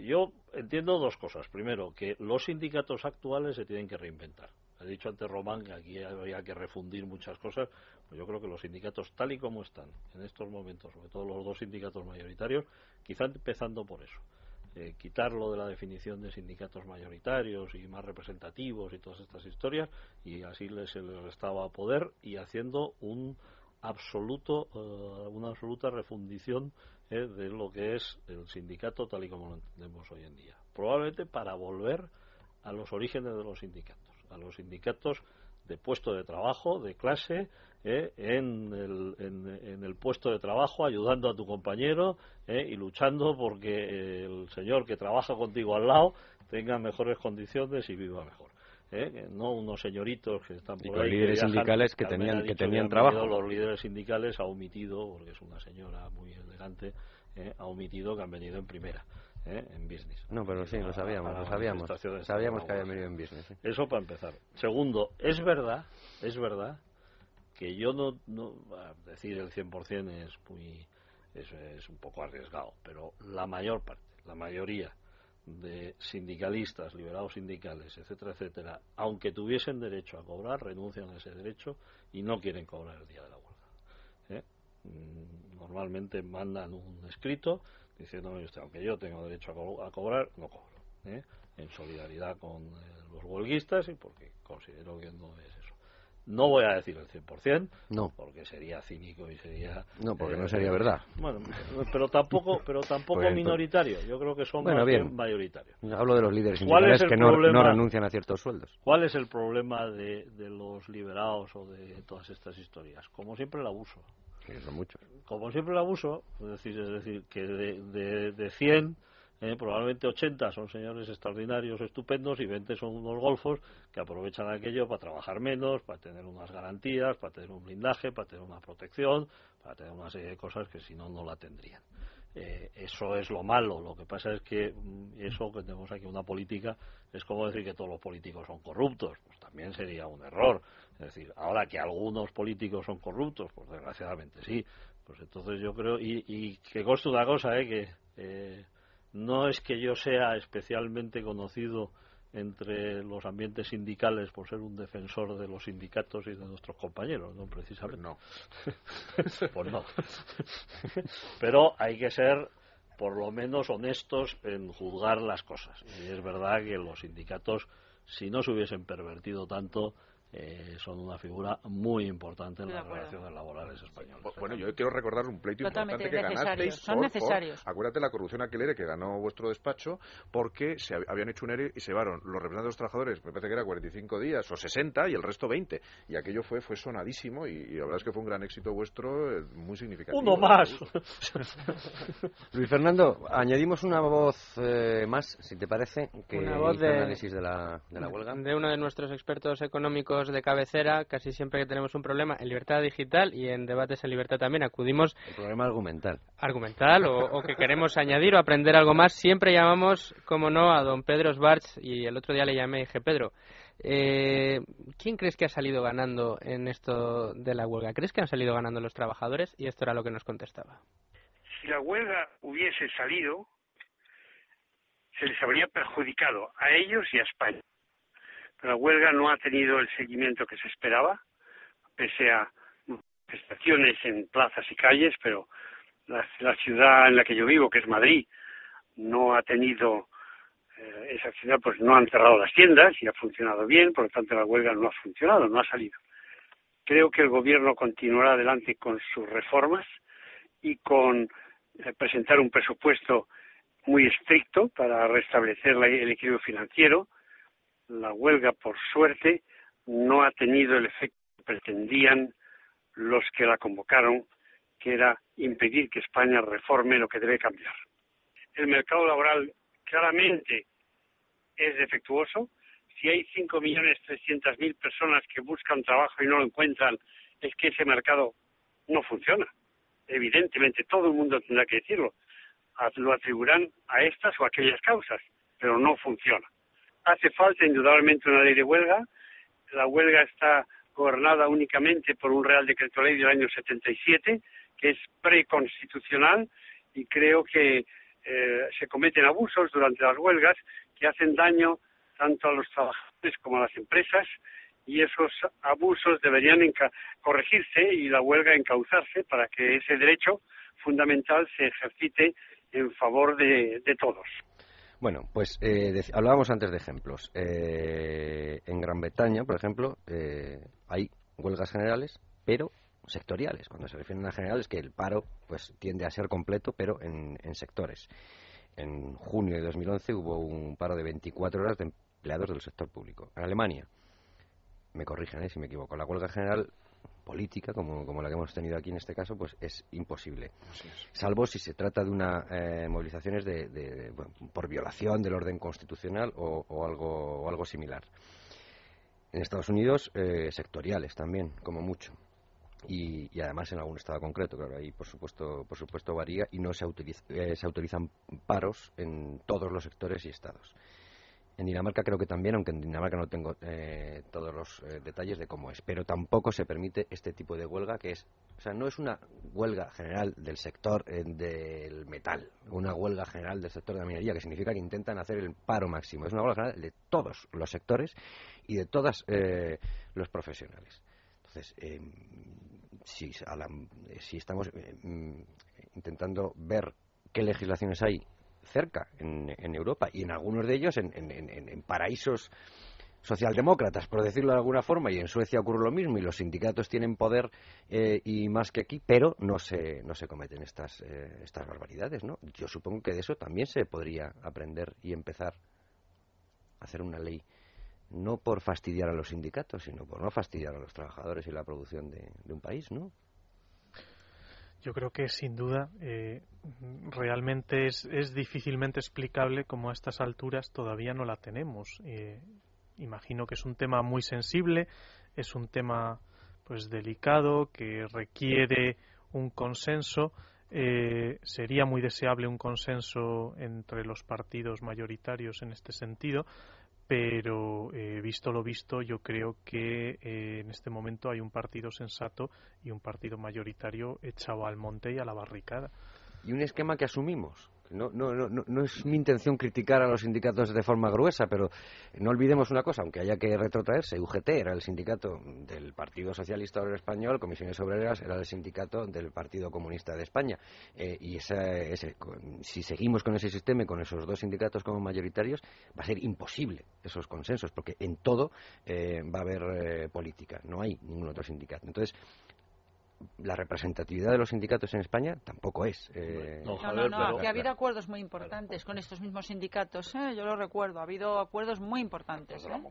Yo entiendo dos cosas. Primero, que los sindicatos actuales se tienen que reinventar. Ha dicho antes Román que aquí había que refundir muchas cosas. Pues yo creo que los sindicatos, tal y como están en estos momentos, sobre todo los dos sindicatos mayoritarios, quizá empezando por eso. Eh, quitarlo de la definición de sindicatos mayoritarios y más representativos y todas estas historias y así les, se les restaba poder y haciendo un absoluto eh, una absoluta refundición eh, de lo que es el sindicato tal y como lo entendemos hoy en día probablemente para volver a los orígenes de los sindicatos a los sindicatos de puesto de trabajo, de clase, eh, en, el, en, el, puesto de trabajo, ayudando a tu compañero eh, y luchando porque el señor que trabaja contigo al lado tenga mejores condiciones y viva mejor. Eh, no unos señoritos que están por ahí. Los líderes sindicales que, tenían, que tenían trabajo. Los líderes sindicales ha omitido, porque es una señora muy elegante, ha omitido que han venido en primera. ¿Eh? en business. No, pero sí, lo sabíamos, lo sabíamos. Sabíamos que había venido en business. Eso para empezar. Segundo, es verdad, es verdad que yo no, no decir el 100% es muy es, es un poco arriesgado, pero la mayor parte, la mayoría de sindicalistas, liberados sindicales, etcétera, etcétera, aunque tuviesen derecho a cobrar, renuncian a ese derecho y no quieren cobrar el día de la huelga. ¿eh? Mm, normalmente mandan un escrito diciendo, aunque yo tengo derecho a, cobrar, no cobro. ¿eh? En solidaridad con eh, los huelguistas y porque considero que no es eso. No voy a decir el 100%, no. porque sería cínico y sería... No, porque no sería verdad. Bueno, pero tampoco pero tampoco minoritario. Yo creo que son bueno, bien. mayoritarios. Hablo de los líderes sindicales que no, no, renuncian a ciertos sueldos. ¿Cuál es el problema de, de los liberados o de todas estas historias? Como siempre, el abuso. Como siempre el abuso, es decir, es decir que de, de, 100, eh, probablemente 80 son señores extraordinarios, estupendos, y 20 son unos golfos que aprovechan aquello para trabajar menos, para tener unas garantías, para tener un blindaje, para tener una protección, para tener una serie de cosas que si no, no la tendrían. Eh, eso es lo malo. Lo que pasa es que mm, eso que tenemos aquí una política es como decir que todos los políticos son corruptos. Pues también sería un error. Es decir, ahora que algunos políticos son corruptos, pues desgraciadamente sí. Pues entonces yo creo, y, y que conste una cosa, ¿eh? que eh, no es que yo sea especialmente conocido entre los ambientes sindicales por ser un defensor de los sindicatos y de nuestros compañeros, ¿no? Precisamente. No. pues no. Pero hay que ser por lo menos honestos en juzgar las cosas. Y es verdad que los sindicatos, si no se hubiesen pervertido tanto, eh, son una figura muy importante en las relaciones laborales españolas. Bueno, yo quiero recordar un pleito importante que ganasteis. Son necesarios. acuérdate la corrupción aquelere que ganó vuestro despacho porque se habían hecho un ERE y se llevaron los representantes de los trabajadores, me parece que era 45 días o 60 y el resto 20. Y aquello fue fue sonadísimo y, la verdad es que fue un gran éxito vuestro, eh, muy significativo. Uno más. Luis Fernando, añadimos una voz eh, más, si te parece, que una voz de análisis de la, de la huelga. De uno de nuestros expertos económicos de cabecera, casi siempre que tenemos un problema en libertad digital y en debates en libertad también, acudimos. El problema argumental. Argumental o, que queremos añadir o aprender algo más, siempre llamamos, como no, a don Pedro Sbarch y el otro día le llamé y dije, Pedro, eh, ¿quién crees que ha salido ganando en esto de la huelga? ¿Crees que han salido ganando los trabajadores? Y esto era lo que nos contestaba. Si la huelga hubiese salido, que les habría perjudicado a ellos y a España. La huelga no ha tenido el seguimiento que se esperaba, pese a manifestaciones en plazas y calles, pero la, ciudad en la que yo vivo, que es Madrid, no ha tenido eh, esa ciudad, pues no han cerrado las tiendas y ha funcionado bien, por lo tanto la huelga no ha funcionado, no ha salido. Creo que el gobierno continuará adelante con sus reformas y con eh, presentar un presupuesto muy estricto para restablecer el equilibrio financiero. La huelga, por suerte, no ha tenido el efecto que pretendían los que la convocaron, que era impedir que España reforme lo que debe cambiar. El mercado laboral claramente es defectuoso. Si hay 5.300.000 personas que buscan trabajo y no lo encuentran, es que ese mercado no funciona. Evidentemente, todo el mundo tendrá que decirlo. Lo atribuirán a estas o aquellas causas, pero no funciona. Hace falta indudablemente una ley de huelga. La huelga está gobernada únicamente por un Real Decreto Ley del año 77, que es preconstitucional y creo que eh, se cometen abusos durante las huelgas que hacen daño tanto a los trabajadores como a las empresas y esos abusos deberían corregirse y la huelga encauzarse para que ese derecho fundamental se ejercite en favor de, todos. Bueno, pues eh, hablábamos antes de ejemplos. Eh, en Gran Bretaña, por ejemplo, eh, hay huelgas generales, pero sectoriales. Cuando se refieren a generales, que el paro pues tiende a ser completo, pero en, en sectores. En junio de 2011 hubo un paro de 24 horas de empleados del sector público. En Alemania, me corrigen ¿eh? si me equivoco, la huelga general política, como, como, la que hemos tenido aquí en este caso, pues es imposible. Salvo si se trata de una eh, movilizaciones de, por violación del orden constitucional o, algo, algo similar. En Estados Unidos, eh, sectoriales también, como mucho. Y, además en algún estado concreto, claro, ahí por supuesto, por supuesto varía y no se, eh, se autorizan paros en todos los sectores y estados. En Dinamarca creo que también, aunque en Dinamarca no tengo eh, todos los eh, detalles de cómo es, pero tampoco se permite este tipo de huelga que es, o sea, no es una huelga general del sector eh, del metal, una huelga general del sector de la minería, que significa que intentan hacer el paro máximo. Es una huelga general de todos los sectores y de todos los profesionales. Entonces, si, si estamos mm, intentando ver qué legislaciones hay cerca en, Europa y en algunos de ellos en, paraísos socialdemócratas, por decirlo de alguna forma, y en Suecia ocurre lo mismo y los sindicatos tienen poder eh, y más que aquí, pero no se, no se cometen estas, eh, estas barbaridades, ¿no? Yo supongo que de eso también se podría aprender y empezar a hacer una ley, no por fastidiar a los sindicatos, sino por no fastidiar a los trabajadores y la producción de, de un país, ¿no? Yo creo que sin duda eh, realmente es, difícilmente explicable como a estas alturas todavía no la tenemos. Eh, imagino que es un tema muy sensible, es un tema pues delicado que requiere un consenso. Eh, sería muy deseable un consenso entre los partidos mayoritarios en este sentido, pero eh, visto lo visto, yo creo que eh, en este momento hay un partido sensato y un partido mayoritario echado al monte y a la barricada. Y un esquema que asumimos, no, no, no, no, es mi intención criticar a los sindicatos de forma gruesa, pero no olvidemos una cosa, aunque haya que retrotraerse, UGT era el sindicato del Partido Socialista Obrero Español, Comisiones Obreras era el sindicato del Partido Comunista de España. Eh, y si seguimos con ese sistema y con esos dos sindicatos como mayoritarios, va a ser imposible esos consensos, porque en todo eh, va a haber eh, política, no hay ningún otro sindicato. Entonces, la representatividad de los sindicatos en España tampoco es. Eh, no, no, no, que ha habido acuerdos muy importantes con estos mismos sindicatos, ¿eh? yo lo recuerdo, ha habido acuerdos muy importantes. ¿eh?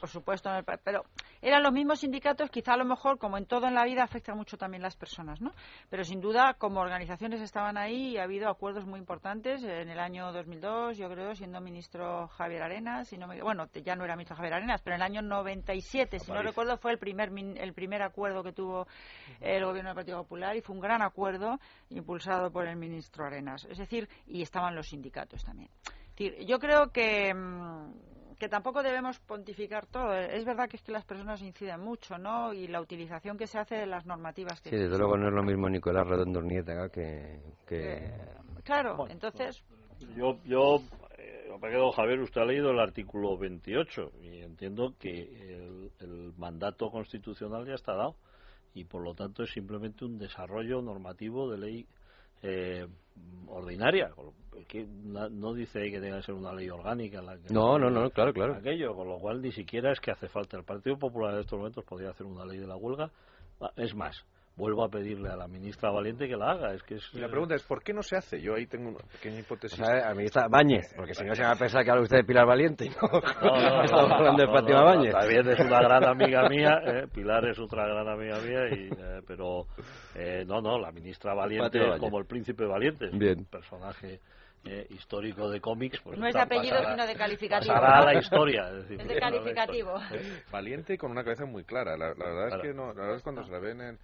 Por supuesto, pero eran los mismos sindicatos, quizá a lo mejor, como en todo en la vida, afecta mucho también las personas, ¿no? Pero sin duda, como organizaciones estaban ahí y ha habido acuerdos muy importantes. En el año 2002, yo creo, siendo ministro Javier Arenas, no bueno, ya no era ministro Javier Arenas, pero en el año 97, si no recuerdo, fue el primer, el primer acuerdo que tuvo el gobierno del Partido Popular y fue un gran acuerdo impulsado por el ministro Arenas. Es decir, y estaban los sindicatos también. yo creo que mm, que tampoco debemos pontificar todo. Es verdad que es que las personas inciden mucho, ¿no? Y la utilización que se hace de las normativas que Sí, desde luego no es lo mismo Nicolás Redondo Urnieta que... que... claro, entonces... Yo, yo eh, Javier, usted ha leído el artículo 28 y entiendo que el, el mandato constitucional ya está dado y por lo tanto es simplemente un desarrollo normativo de ley eh, ordinaria. Que no dice ahí que tenga que ser una ley orgánica. La que no, no, no, claro, claro. Aquello, con lo cual ni siquiera es que hace falta. El Partido Popular en estos momentos podría hacer una ley de la huelga. Es más, vuelvo a pedirle a la ministra Valiente que la haga. Es que es, y la pregunta es, ¿por qué no se hace? Yo ahí tengo una pequeña hipótesis. O sea, a la ministra Bañez, porque si no se va a pensar que habla usted de Pilar Valiente. No, no, Estamos hablando de Fátima Bañez. También es una gran amiga mía, eh, Pilar es otra gran amiga mía, y, eh, pero eh, no, no, la ministra Valiente es como el príncipe Valiente, Bien. un personaje eh, histórico de cómics. Pues no es de apellido, pasará, sino de calificativo. Pasará a la historia. Es, decir, es de calificativo. Valiente y con una cabeza muy clara. La, la verdad claro. es que no, la verdad es cuando se la ven en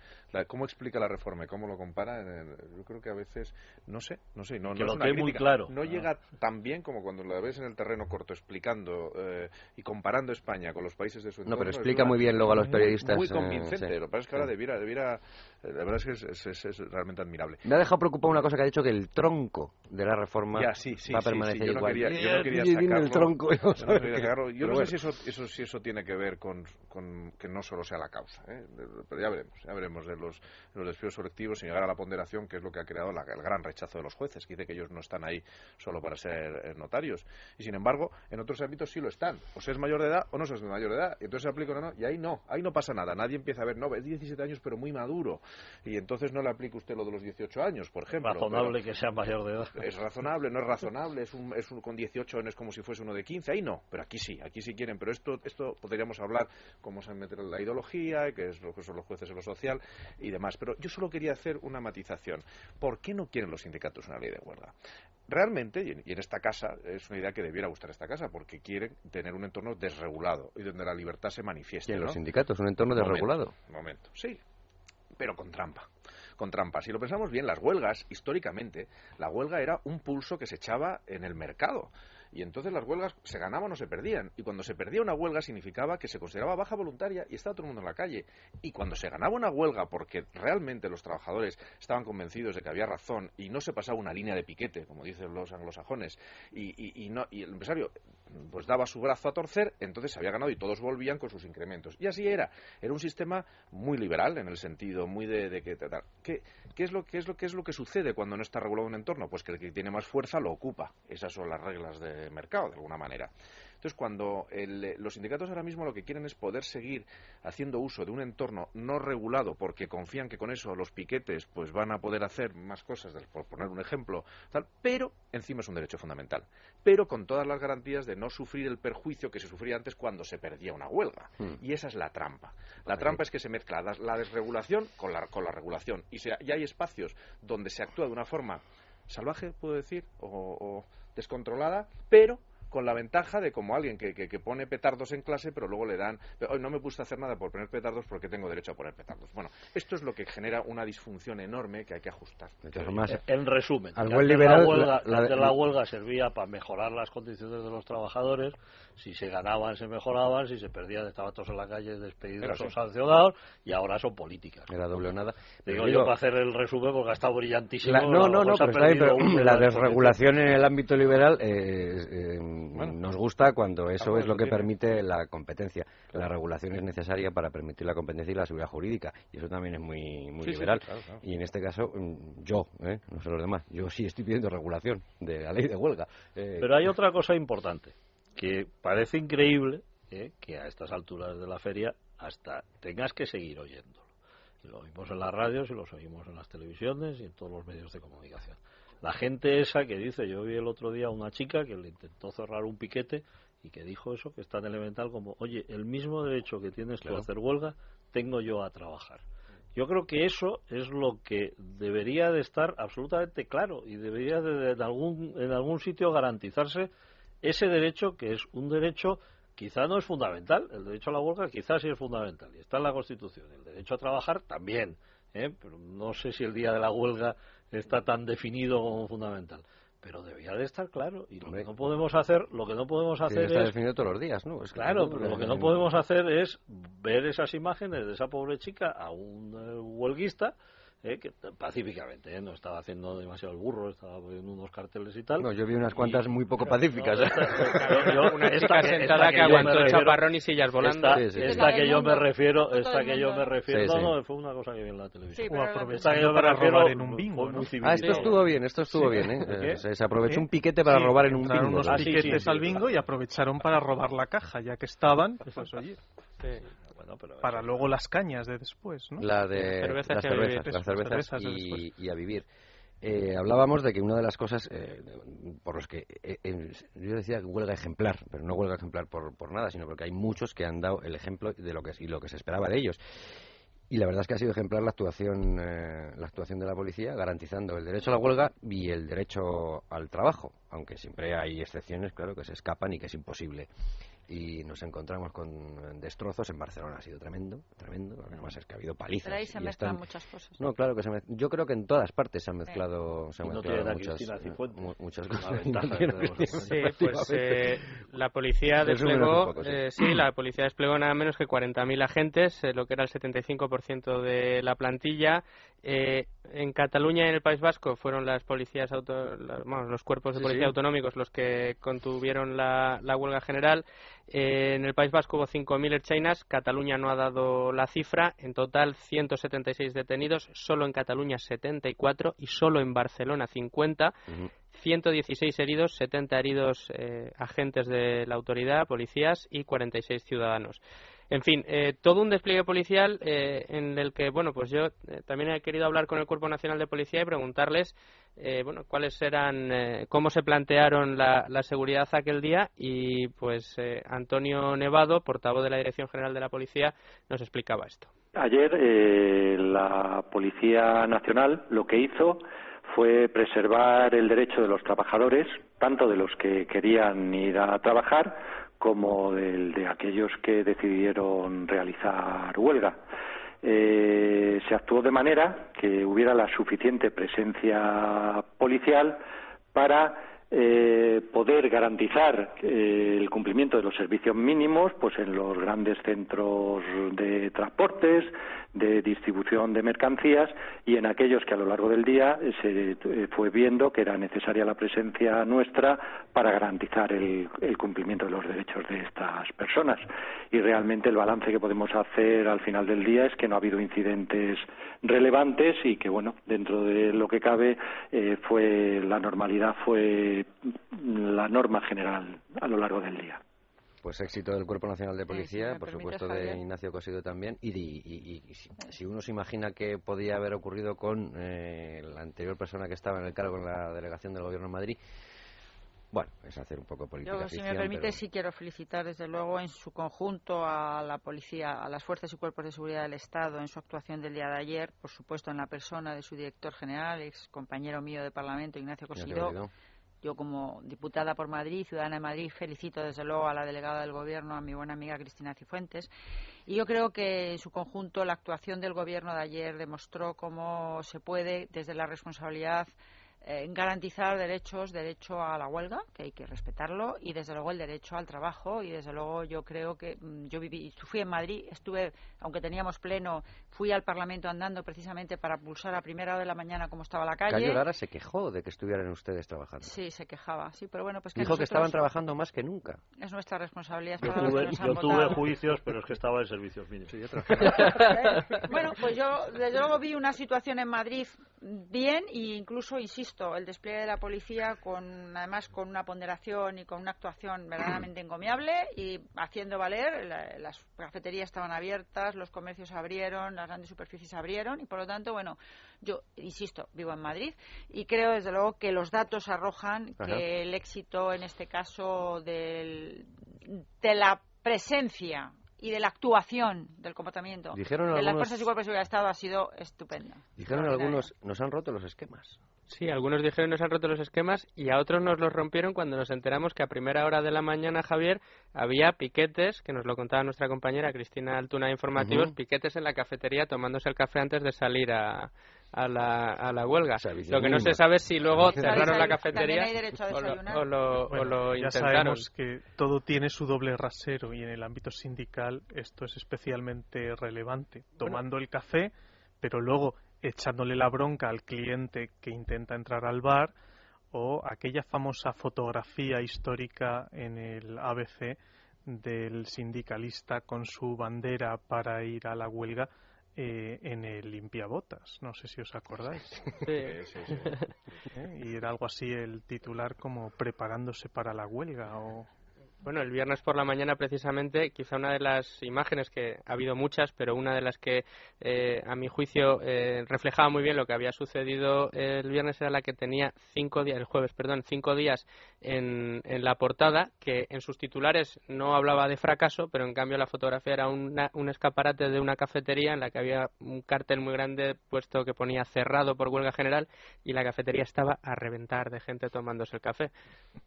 cómo explica la reforma y cómo lo compara, en, yo creo que a veces no sé, no sé, no, que no lo es una crítica, muy claro. no llega tan bien como cuando la ves en el terreno corto explicando eh, y comparando España con los países de su entorno. No, pero explica muy bien luego a los periodistas. Muy, muy convincente. Eh, sí. Lo que pasa es que ahora debiera, debiera, la verdad es que es, es, es, es, realmente admirable. Me ha dejado preocupado una cosa que ha dicho que el tronco de la reforma ya, sí, sí, va a permanecer sí, yo igual. No quería, yo no quería sacarlo. el tronco. Yo no, quería sacarlo. Yo no bueno. sé si eso, eso, si eso tiene que ver con, con que no solo sea la causa, ¿eh? pero ya veremos, ya veremos de los, los despidos colectivos sin llegar a la ponderación, que es lo que ha creado la, el gran rechazo de los jueces, que dice que ellos no están ahí solo para ser eh, notarios. Y sin embargo, en otros ámbitos sí lo están. O se es mayor de edad o no se es mayor de edad. Y entonces se aplica o no, y ahí no, ahí no pasa nada. Nadie empieza a ver, no, es 17 años pero muy maduro. Y entonces no le aplica usted lo de los 18 años, por ejemplo. Razonable que sea mayor de edad. Es razonable, no es razonable, es un, es un, con 18 años como si fuese uno de 15, ahí no, pero aquí sí, aquí sí quieren. Pero esto, esto podríamos hablar cómo se mete la ideología, qué es lo que son los jueces en lo social y demás. Pero yo solo quería hacer una matización. ¿Por qué no quieren los sindicatos una ley de huelga? Realmente, y en, esta casa, es una idea que debiera gustar esta casa, porque quieren tener un entorno desregulado y donde la libertad se manifieste. ¿Y en ¿no? los sindicatos un entorno desregulado? Momento, momento, sí, pero con trampa con trampa. Si lo pensamos bien, las huelgas, históricamente, la huelga era un pulso que se echaba en el mercado. Y entonces las huelgas se ganaban o se perdían. Y cuando se perdía una huelga significaba que se consideraba baja voluntaria y estaba todo el mundo en la calle. Y cuando se ganaba una huelga porque realmente los trabajadores estaban convencidos de que había razón y no se pasaba una línea de piquete, como dicen los anglosajones, y, y, no, y el empresario pues daba su brazo a torcer, entonces se había ganado y todos volvían con sus incrementos. Y así era. Era un sistema muy liberal en el sentido, muy de, de que... ¿Qué, ¿Qué, es lo, qué, es lo, ¿Qué es lo que sucede cuando no está regulado un entorno? Pues que el que tiene más fuerza lo ocupa. Esas son las reglas de mercado, de alguna manera. Entonces, cuando el, los sindicatos ahora mismo lo que quieren es poder seguir haciendo uso de un entorno no regulado porque confían que con eso los piquetes pues van a poder hacer más cosas, por poner un ejemplo, tal, pero encima es un derecho fundamental. Pero con todas las garantías de no sufrir el perjuicio que se sufría antes cuando se perdía una huelga. Hmm. Y esa es la trampa. La trampa es que se mezcla la, la desregulación con la, con la regulación. Y, se, y hay espacios donde se actúa de una forma salvaje, puedo decir, o, o descontrolada, pero con la ventaja de como alguien que, que, que, pone petardos en clase, pero luego le dan, hoy no me gusta hacer nada por poner petardos porque tengo derecho a poner petardos. Bueno, esto es lo que genera una disfunción enorme que hay que ajustar. Además, en resumen, al buen liberal, la huelga, la, la, la huelga servía para mejorar las condiciones de los trabajadores, si se ganaban se mejoraban, si se perdían estaban todos en la calle despedidos o sancionados, y ahora son políticas. Era doble o nada. Digo, digo yo para hacer el resumen porque ha estado brillantísimo. La, no, no, no, pero, está bien, pero la desregulación en el ámbito liberal eh, eh, bueno, nos gusta cuando eso es lo que permite la competencia. Claro. La regulación es necesaria para permitir la competencia y la seguridad jurídica, y eso también es muy, muy sí, liberal. Sí, claro, claro. Y en este caso, mm, yo, ¿eh? no sé los demás, yo sí estoy pidiendo regulación de la ley de huelga. Eh, pero hay otra cosa importante, que parece increíble ¿eh? que a estas alturas de la feria hasta tengas que seguir oyéndolo. Y lo oímos en las radios y lo oímos en las televisiones y en todos los medios de comunicación. La gente esa que dice, yo vi el otro día a una chica que le intentó cerrar un piquete y que dijo eso, que es tan elemental como, oye, el mismo derecho que tienes claro. tú a hacer huelga, tengo yo a trabajar. Yo creo que eso es lo que debería de estar absolutamente claro y debería de, de, de algún, en algún sitio garantizarse ese derecho que es un derecho quizá no es fundamental, el derecho a la huelga quizás sí es fundamental y está en la Constitución, el derecho a trabajar también, ¿eh? pero no sé si el día de la huelga está tan definido como fundamental. Pero debía de estar claro y lo que no podemos hacer lo que no podemos hacer está es definido todos los días no es claro pero lo que no podemos hacer es ver esas imágenes de esa pobre chica a un uh, huelguista eh, que, pacíficamente, ¿eh? no estaba haciendo demasiado el burro, estaba poniendo unos carteles y tal. No, yo vi unas cuantas muy poco pacíficas. No, ¿eh? esta- yo- Una esta chica que- sentada esta que yo me aguantó refiero- chaparrón y sillas volando. Esta, Sí, sí, sí. esta que yo me refiero, esta que yo me refiero, Sí, no, sí. no, fue una cosa que vi en la televisión. Sí, O pero Esta que yo me para refiero robar en un bingo, ¿no? muy Ah, esto estuvo bien, esto estuvo Sí. bien, ¿eh? Eh, Se se aprovechó un piquete para Sí, robar en un bingo. unos Ah, sí, piquetes sí, al sí, bingo y aprovecharon para robar la caja, ya que estaban, pues oye, Bueno, pero para luego las cañas de después, ¿no? La de Cervezas las y a vivir. cervezas, las Eso, cervezas cervezas de y, a vivir. Eh, hablábamos de que una de las cosas eh, por los que eh, eh, yo decía que huelga ejemplar, pero no huelga ejemplar por, por nada, sino porque hay muchos que han dado el ejemplo de lo que y lo que se esperaba de ellos. Y la verdad es que ha sido ejemplar la actuación, eh, la actuación de la policía, garantizando el derecho a la huelga y el derecho al trabajo, aunque siempre hay excepciones, claro, que se escapan y que es imposible. Y nos encontramos con destrozos en Barcelona, ha sido tremendo, tremendo, además es que ha habido palizas. Pero ahí se mezclan están- muchas cosas. no, claro que se mez- yo creo que en todas partes se han mezclado, se han no mezclado muchas, mu- muchas cosas. que Sí, pues eh, la policía desplegó, poco, sí. eh, sí, la policía desplegó nada menos que 40.000 agentes, eh, lo que era el 75% de la plantilla. Eh, en Cataluña y en el País Vasco fueron las policías auto, bueno, los cuerpos de policía sí. autonómicos los que contuvieron la, la huelga general. Eh, en el País Vasco hubo 5.000 erchainas, Cataluña no ha dado la cifra, en total 176 detenidos, solo en Cataluña 74 y solo en Barcelona 50. Ujú. 116 heridos, 70 heridos eh, agentes de la autoridad, policías y 46 ciudadanos. En fin, eh, todo un despliegue policial eh, en el que, bueno, pues yo eh, también he querido hablar con el Cuerpo Nacional de Policía y preguntarles, eh, bueno, cuáles eran, eh, cómo se plantearon la, seguridad aquel día y, pues, Antonio Nevado, portavoz de la Dirección General de la Policía, nos explicaba esto. Ayer la Policía Nacional lo que hizo fue preservar el derecho de los trabajadores, tanto de los que querían ir a trabajar como del de aquellos que decidieron realizar huelga. Eh, se actuó de manera que hubiera la suficiente presencia policial para eh, poder garantizar eh, el cumplimiento de los servicios mínimos pues en los grandes centros de transportes, de distribución de mercancías y en aquellos que a lo largo del día eh, se eh, fue viendo que era necesaria la presencia nuestra para garantizar el, el cumplimiento de los derechos de estas personas. Y realmente el balance que podemos hacer al final del día es que no ha habido incidentes relevantes y que bueno dentro de lo que cabe eh, fue la normalidad fue la norma general a lo largo del día. Pues éxito del Cuerpo Nacional de Sí, si Policía, por supuesto de. Ignacio Cosido también. Y, de- y- y- y si, si uno se imagina que podía haber ocurrido con eh, la anterior persona que estaba en el cargo en la delegación del Gobierno en Madrid, bueno, es hacer un poco política Yo, si me permite, pero- sí quiero felicitar desde luego en su conjunto a la policía, a las fuerzas y cuerpos de seguridad del Estado en su actuación del día de ayer, por supuesto en la persona de su director general, ex compañero mío de Parlamento, Ignacio Ignacio Cosidó. Yo como diputada por Madrid, ciudadana de Madrid, felicito desde luego a la delegada del Gobierno, a mi buena amiga Cristina Cifuentes. Y yo creo que en su conjunto la actuación del Gobierno de ayer demostró cómo se puede, desde la responsabilidad, eh, garantizar derechos, derecho a la huelga, que hay que respetarlo, y desde luego el derecho al trabajo. Y desde luego yo creo que mm, yo viví, fui en Madrid, estuve, aunque teníamos pleno, fui al Parlamento andando precisamente para pulsar a primera hora de la mañana cómo estaba la calle. Cayo Lara se quejó de que estuvieran ustedes trabajando. Sí, se quejaba, sí, pero bueno, pues que Dijo que nosotros- estaban trabajando más que nunca. Es nuestra responsabilidad Yo para los que tuve, nos han yo tuve juicios, pero es que estaba en servicios mínimos. Bueno, pues yo desde luego vi una situación en Madrid bien e incluso, insisto, el despliegue de la policía con además con una ponderación y con una actuación verdaderamente encomiable y haciendo valer, la- las cafeterías estaban abiertas, los comercios abrieron, las grandes superficies abrieron y por lo tanto, bueno, yo insisto, vivo en Madrid y creo desde luego que los datos arrojan Ajá. que el éxito en este caso del, de la presencia y de la actuación del comportamiento Dijeron de las algunos- fuerzas y cuerpos de seguridad del Estado ha sido estupenda. Dijeron algunos, nos han roto los esquemas. Sí, algunos dijeron nos han roto los esquemas y a otros nos los rompieron cuando nos enteramos que a primera hora de la mañana, Javier, había piquetes, que nos lo contaba nuestra compañera Cristina Altuna de Informativos, piquetes en la cafetería tomándose el café antes de salir a, a, la, a la huelga. Lo que no se sabe es si luego cerraron la cafetería también hay derecho a o lo, desayunar. o lo- o Bueno, lo ya intentaron. sabemos que todo tiene su doble rasero y en el ámbito sindical esto es especialmente relevante. Tomando el café, pero luego echándole la bronca al cliente que intenta entrar al bar o aquella famosa fotografía histórica en el ABC del sindicalista con su bandera para ir a la huelga eh, en el limpiabotas. No sé si os acordáis. ¿Eh? Y era algo así el titular como preparándose para la huelga o bueno, el viernes por la mañana precisamente, quizá una de las imágenes que ha habido muchas, pero una de las que eh, a mi juicio eh, reflejaba muy bien lo que había sucedido el viernes era la que tenía cinco días, el jueves, perdón, cinco días en, en la portada, que en sus titulares no hablaba de fracaso, pero en cambio la fotografía era un escaparate de una cafetería en la que había un cartel muy grande puesto que ponía cerrado por huelga general y la cafetería estaba a reventar de gente tomándose el café.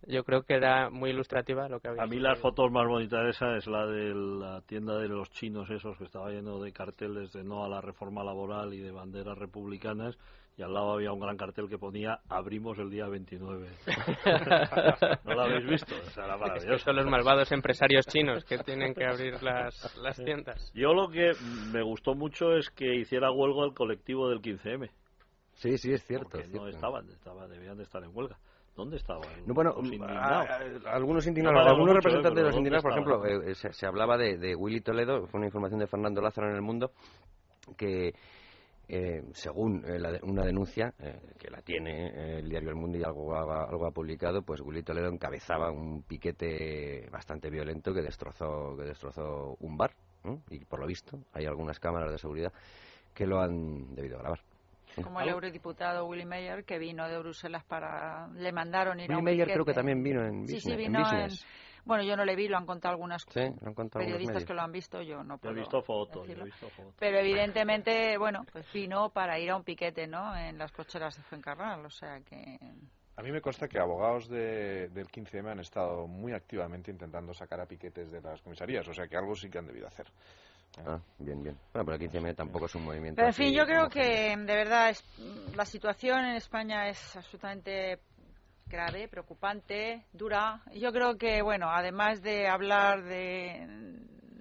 Yo creo que era muy ilustrativa lo que había a mí las fotos más bonitas de esa es la de la tienda de los chinos esos que estaba lleno de carteles de no a la reforma laboral y de banderas republicanas y al lado había un gran cartel que ponía abrimos el día 29. ¿No lo habéis visto? O sea, es son los malvados empresarios chinos que tienen que abrir las, las tiendas. Yo lo que me gustó mucho es que hiciera huelga el colectivo del 15M. Sí, sí, es cierto. Porque no estaban, estaban, debían de estar en huelga. ¿Dónde estaban? bueno, algunos indignados, algunos representantes de los indignados, por ejemplo, eh, se, hablaba de, Willy Toledo, fue una información de Fernando Lázaro en El Mundo, que eh, según eh, una denuncia que la tiene el diario El Mundo y algo ha, algo ha publicado, pues Willy Toledo encabezaba un piquete bastante violento que destrozó, que destrozó un bar. Y por lo visto, hay algunas cámaras de seguridad que lo han debido grabar. Como el eurodiputado Willy Meyer, que vino de Bruselas para... Le mandaron ir Willy a un creo que también vino en business. Sí, sí, vino en, bueno, yo no le vi, lo han contado algunas sí, han contado periodistas que lo han visto, yo no puedo he visto fotos, he visto fotos. Pero evidentemente, bueno, pues vino para ir a un piquete, ¿no? En las cocheras de Fuencarral, o sea que... A mí me consta que abogados de, del 15M han estado muy activamente intentando sacar a piquetes de las comisarías, o sea que algo sí que han debido hacer. Ah, bien, bien. Bueno, pero el 15M tampoco es un movimiento. Pero en fin, yo creo que de verdad es, la situación en España es absolutamente grave, preocupante, dura. Yo creo que, bueno, además de hablar de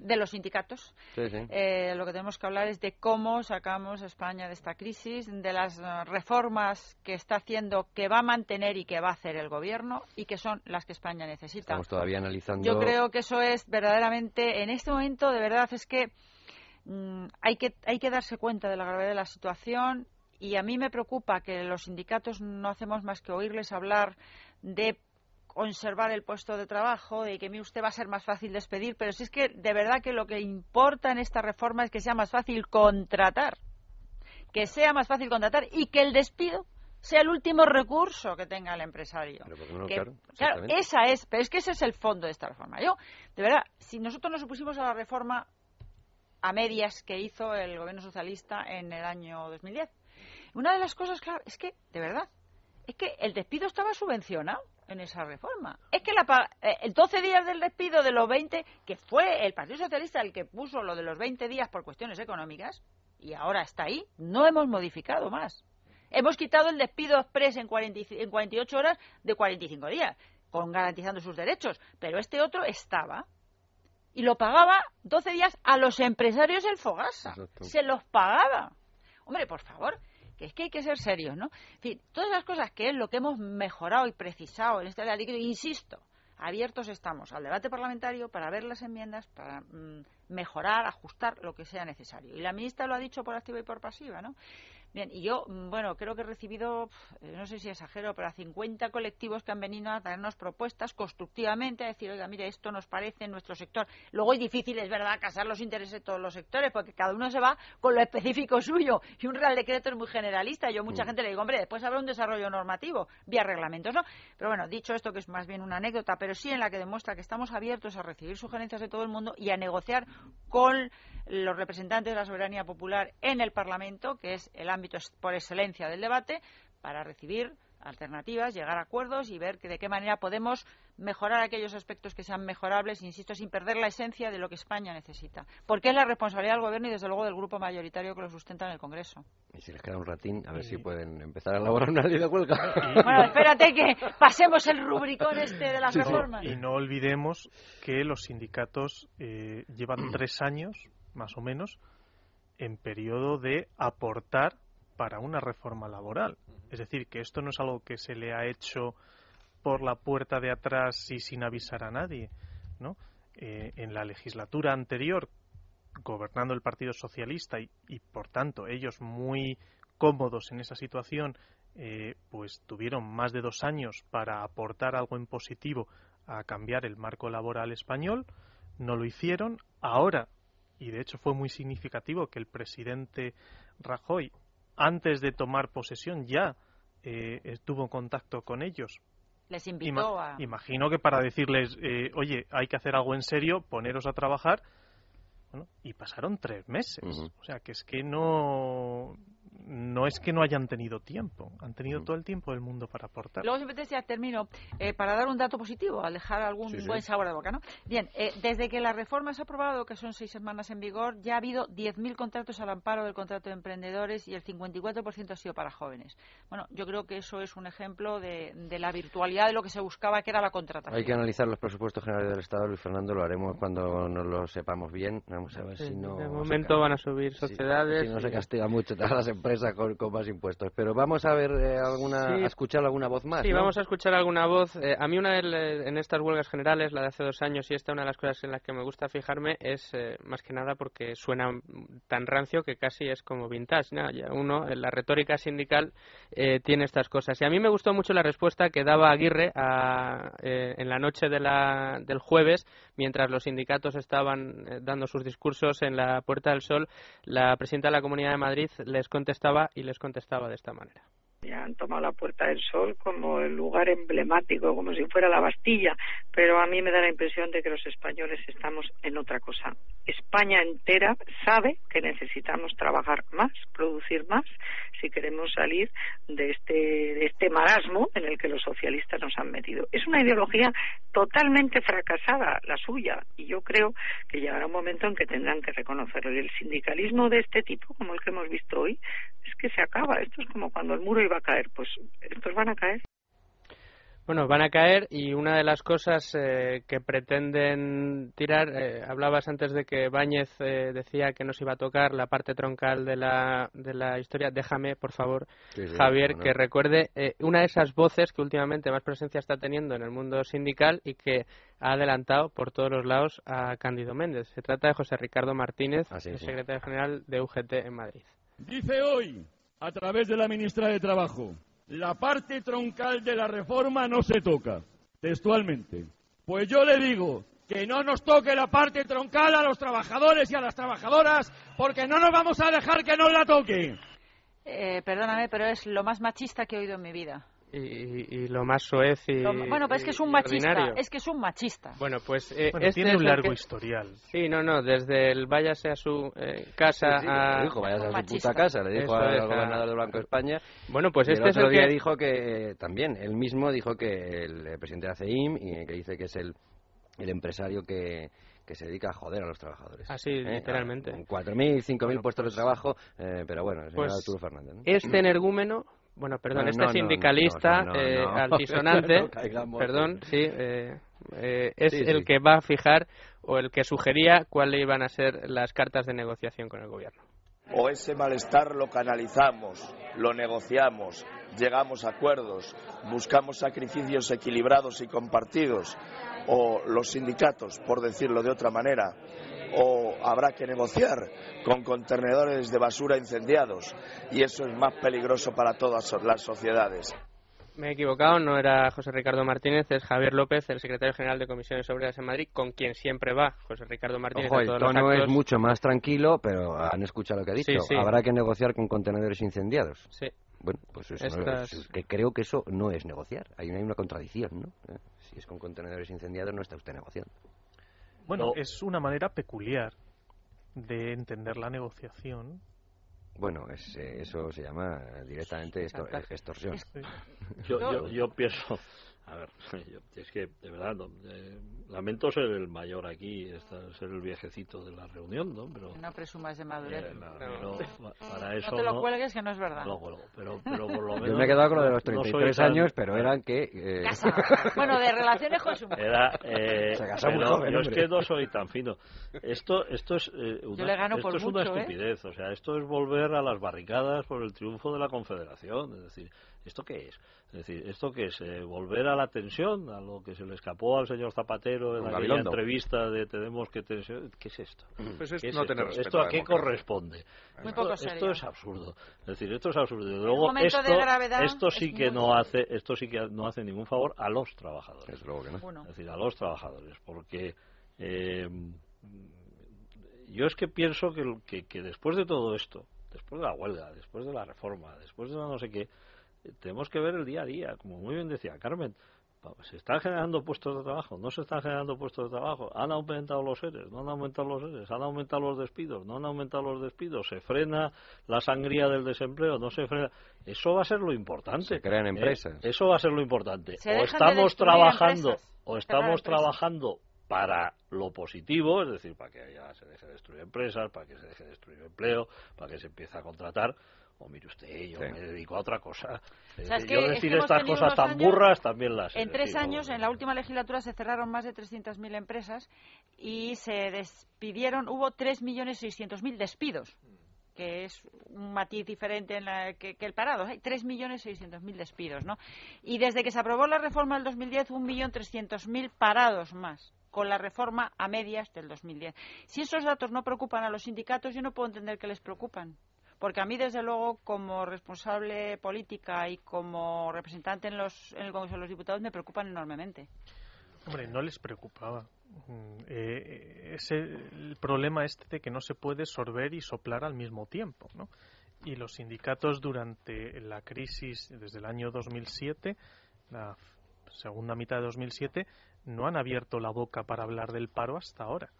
de los sindicatos. Eh, lo que tenemos que hablar es de cómo sacamos a España de esta crisis, de las reformas que está haciendo, que va a mantener y que va a hacer el gobierno y que son las que España necesita. Estamos todavía analizando. Yo creo que eso es verdaderamente, en este momento, de verdad, es que mm, hay que hay que darse cuenta de la gravedad de la situación y a mí me preocupa que los sindicatos no hacemos más que oírles hablar de conservar el puesto de trabajo, de que usted va a ser más fácil despedir, pero si es que de verdad que lo que importa en esta reforma es que sea más fácil contratar, que sea más fácil contratar y que el despido sea el último recurso que tenga el empresario. claro, esa es, pero es que ese es el fondo de esta reforma. Yo, de verdad, si nosotros nos opusimos a la reforma a medias que hizo el gobierno socialista en el año 2010, una de las cosas, claro, es que, de verdad, es que el despido estaba subvencionado en esa reforma. Es que la, eh, el 12 días del despido de los 20, que fue el Partido Socialista el que puso lo de los 20 días por cuestiones económicas, y ahora está ahí, no hemos modificado más. Hemos quitado el despido express en, 40, en 48 horas de 45 días, con garantizando sus derechos, pero este otro estaba. Y lo pagaba 12 días a los empresarios el Fogasa. Se los pagaba. Hombre, por favor, que es que hay que ser serios, ¿no? Todas las cosas que es lo que hemos mejorado y precisado en este artículo, insisto, abiertos estamos al debate parlamentario para ver las enmiendas, para mm, mejorar, ajustar lo que sea necesario. Y la ministra lo ha dicho por activa y por pasiva, ¿no? Bien, y yo, mm, bueno, creo que he recibido, no sé si exagero, pero a 50 colectivos que han venido a darnos propuestas constructivamente, a decir, oiga, mire, esto nos parece en nuestro sector. Luego es difícil, es verdad, casar los intereses de todos los sectores, porque cada uno se va con lo específico suyo. Y un Real Decreto es muy generalista. Yo a mucha mm. gente le digo, hombre, después habrá un desarrollo normativo, vía reglamentos, ¿no? Pero bueno, dicho esto, que es más bien una anécdota, pero sí en la que demuestra que estamos abiertos a recibir sugerencias de todo el mundo y a negociar con los representantes de la soberanía popular en el Parlamento, que es el ámbito por excelencia del debate, para recibir alternativas, llegar a acuerdos y ver que de qué manera podemos mejorar aquellos aspectos que sean mejorables, insisto, sin perder la esencia de lo que España necesita. Porque es la responsabilidad del Gobierno y, desde luego, del grupo mayoritario que lo sustenta en el Congreso. Y si les queda un ratín, a ver si pueden empezar a elaborar una ley de huelga. bueno, espérate que pasemos el rubricón este de las reformas. Y no olvidemos que los sindicatos eh, llevan tres años más o menos, en periodo de aportar para una reforma laboral. Es decir, que esto no es algo que se le ha hecho por la puerta de atrás y sin avisar a nadie, ¿no? Eh, en la legislatura anterior, gobernando el Partido Socialista y, y, por tanto ellos muy cómodos en esa situación, eh, pues tuvieron más de dos años para aportar algo en positivo a cambiar el marco laboral español, no lo hicieron. Ahora, y de hecho fue muy significativo que el presidente Rajoy, antes de tomar posesión, ya eh, estuvo en contacto con ellos. Les invitó a. Imagino que para decirles, eh, oye, hay que hacer algo en serio, poneros a trabajar. Bueno, y pasaron tres meses. O sea, que es que no no es que no hayan tenido tiempo, han tenido todo el tiempo del mundo para aportar. Luego simplemente ya termino, eh, para dar un dato positivo, al dejar algún buen sabor de boca, ¿no? Bien, eh, desde que la reforma se ha aprobado, que son seis semanas en vigor, ya ha habido 10.000 contratos al amparo del contrato de emprendedores y el 54% ha sido para jóvenes. Bueno, yo creo que eso es un ejemplo de, la virtualidad de lo que se buscaba, que era la contratación. Hay que analizar los presupuestos generales del Estado, Luis Fernando, lo haremos cuando nos lo sepamos bien. Vamos a ver si no... De momento van a subir sociedades. Si, no se castiga mucho todas las empresas con, más impuestos. Pero vamos a ver eh, alguna, a escuchar alguna voz más. Sí, vamos a escuchar alguna voz. Eh, a mí una de, en estas huelgas generales, la de hace dos años, y esta una de las cosas en las que me gusta fijarme es eh, más que nada porque suena tan rancio que casi es como vintage. ¿no? Ya uno, en la retórica sindical tiene estas cosas. Y a mí me gustó mucho la respuesta que daba Aguirre en la noche de la, del jueves, mientras los sindicatos estaban dando sus discursos en la Puerta del Sol. La presidenta de la Comunidad de Madrid les contestaba y les contestaba de esta manera ya han tomado la Puerta del Sol como el lugar emblemático, como si fuera la Bastilla, pero a mí me da la impresión de que los españoles estamos en otra cosa. España entera sabe que necesitamos trabajar más, producir más, si queremos salir de este, de este marasmo en el que los socialistas nos han metido. Es una ideología totalmente fracasada, la suya, y yo creo que llegará un momento en que tendrán que reconocerlo. El sindicalismo de este tipo, como el que hemos visto hoy, que se acaba. Esto es como cuando el muro iba a caer, pues estos van a caer. Bueno, van a caer y una de las cosas eh, que pretenden tirar, eh, hablabas antes de que Báñez eh, decía que nos iba a tocar la parte troncal de la, de la historia. Déjame, por favor, Javier, que recuerde una de esas voces que últimamente más presencia está teniendo en el mundo sindical y que ha adelantado por todos los lados a Cándido Méndez. Se trata de José Ricardo Martínez, ah, el secretario general de UGT en Madrid. Dice hoy a través de la ministra de Trabajo. La parte troncal de la reforma no se toca, textualmente. Pues yo le digo que no nos toque la parte troncal a los trabajadores y a las trabajadoras, porque no nos vamos a dejar que nos la toque. Eh, perdóname, pero es lo más machista que he oído en mi vida y, lo más soez y bueno pero es que es un machista es que es un machista bueno pues eh, este tiene un largo historial sí no no desde el váyase a su eh, casa a... le dijo váyase a su puta casa le dijo al gobernador del Banco de España bueno pues este el otro día que... dijo que también él mismo dijo que el presidente de ACEIM y que dice que es el el empresario que que se dedica a joder a los trabajadores. Así, ¿Eh? literalmente. 4.000, 5.000 puestos de trabajo, eh, pero bueno, el señor pues, Fernández. Este energúmeno bueno, perdón, este sindicalista eh, altisonante, perdón, sí, eh, eh, es el que va a fijar o el que sugería cuáles iban a ser las cartas de negociación con el gobierno. O ese malestar lo canalizamos, lo negociamos, llegamos a acuerdos, buscamos sacrificios equilibrados y compartidos, o los sindicatos, por decirlo de otra manera, o habrá que negociar con contenedores de basura incendiados y eso es más peligroso para todas las sociedades. Me he equivocado, no era José Ricardo Martínez, es Javier López, el secretario general de Comisiones Obreras en Madrid, con quien siempre va José Ricardo Martínez. Ojo, el tono es mucho más tranquilo, pero han escuchado lo que ha dicho. Habrá que negociar con contenedores incendiados. Sí. Bueno, pues eso que creo que eso no es negociar. Hay una, hay una contradicción, ¿no? Eh, si es con contenedores incendiados, no está usted negociando. Bueno, es una manera peculiar de entender la negociación. Bueno, es, eh, eso se llama directamente extorsión. Yo, yo, pienso, A ver, es que, de verdad, eh, lamento ser el mayor aquí, ser el viejecito de la reunión, ¿no? Pero, no presumas de madurez. Eh, para eso, no te lo cuelgues, que no es verdad. Lo pero, pero por lo menos... Yo me he quedado con lo de los 33 años, pero eran que... Eh... bueno, de relaciones con su mujer. Era, eh, pero, yo es que no soy tan fino. Esto, esto es, una, esto es una estupidez, o sea, esto es volver a las barricadas por el triunfo de la Confederación, es decir, ¿esto qué es? Es decir, ¿esto qué es? Eh, ¿Volver a la tensión? ¿A lo que se le escapó al señor Zapatero en aquella entrevista de tenemos que tensión? ¿Qué es esto? Pues es no esto? Tener ¿Esto a qué corresponde? Esto, esto, es absurdo. Es decir, esto es absurdo. Luego, esto, esto sí que no hace, esto sí que no hace ningún favor a los trabajadores. Es, que no. es decir, a los trabajadores, porque eh, yo es que pienso que, que, que después de todo esto, después de la huelga, después de la reforma, después de la no sé qué, tenemos que ver el día a día, como muy bien decía Carmen. ¿Se están generando puestos de trabajo? ¿No se están generando puestos de trabajo? ¿Han aumentado los seres? ¿No han aumentado los seres? ¿Han aumentado los despidos? ¿No han aumentado los despidos? ¿Se frena la sangría del desempleo? ¿No se frena? Eso va a ser lo importante. Se crean empresas. Eh, eso va a ser lo importante. O estamos trabajando, o estamos trabajando para lo positivo, es decir, para que ya se deje de destruir empresas, para que se deje de destruir empleo, para que se empiece a contratar, o mire usted, yo me dedico a otra cosa. yo decir estas cosas tan burras también las. En tres años, en la última legislatura, se cerraron más de 300.000 empresas y se despidieron, hubo 3.600.000 despidos que es un matiz diferente en la, que, el parado. Hay 3.600.000 despidos, ¿no? Y desde que se aprobó la reforma del 2010, 1.300.000 parados más con la reforma a medias del 2010. Si esos datos no preocupan a los sindicatos, yo no puedo entender que les preocupan porque a mí, desde luego, como responsable política y como representante en, los, en el Congreso de los Diputados, me preocupan enormemente. Hombre, no les preocupaba. Mm, eh, es el problema este de que no se puede sorber y soplar al mismo tiempo, ¿no? Y los sindicatos durante la crisis desde el año 2007, la segunda mitad de 2007, no han abierto la boca para hablar del paro hasta ahora.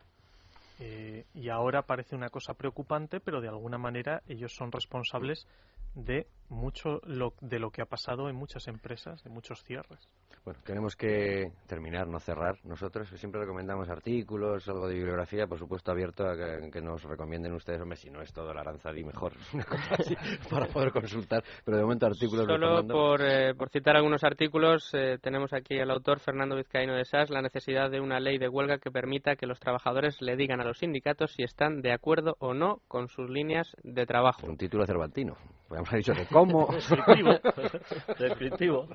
Eh, y ahora parece una cosa preocupante, pero de alguna manera ellos son responsables de mucho lo, de lo que ha pasado en muchas empresas, de muchos cierres. Bueno, tenemos que terminar, no cerrar. Nosotros siempre recomendamos artículos, algo de bibliografía, por supuesto abierto a que, nos recomienden ustedes, hombre, si no es todo el Aranzadi, mejor, una cosa así, para poder consultar. Pero de momento artículos... Solo por, eh, por citar algunos artículos, eh, tenemos aquí al autor Fernando Vizcaíno de SAS, la necesidad de una ley de huelga que permita que los trabajadores le digan a los sindicatos si están de acuerdo o no con sus líneas de trabajo. un título cervantino. Podríamos haber dicho de cómo. Descriptivo. Descriptivo.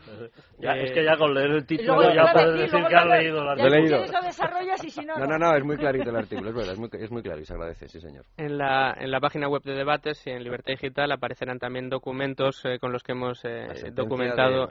Ya, es que ya con leer el título ya puedes decir que has leído el artículo. Lo desarrollas y si no, no, no, no, es muy clarito el artículo, es verdad, es muy, es muy claro y se agradece, sí señor. En la, en la página web de debates y en Libertad Digital aparecerán también documentos eh, con los que hemos eh, documentado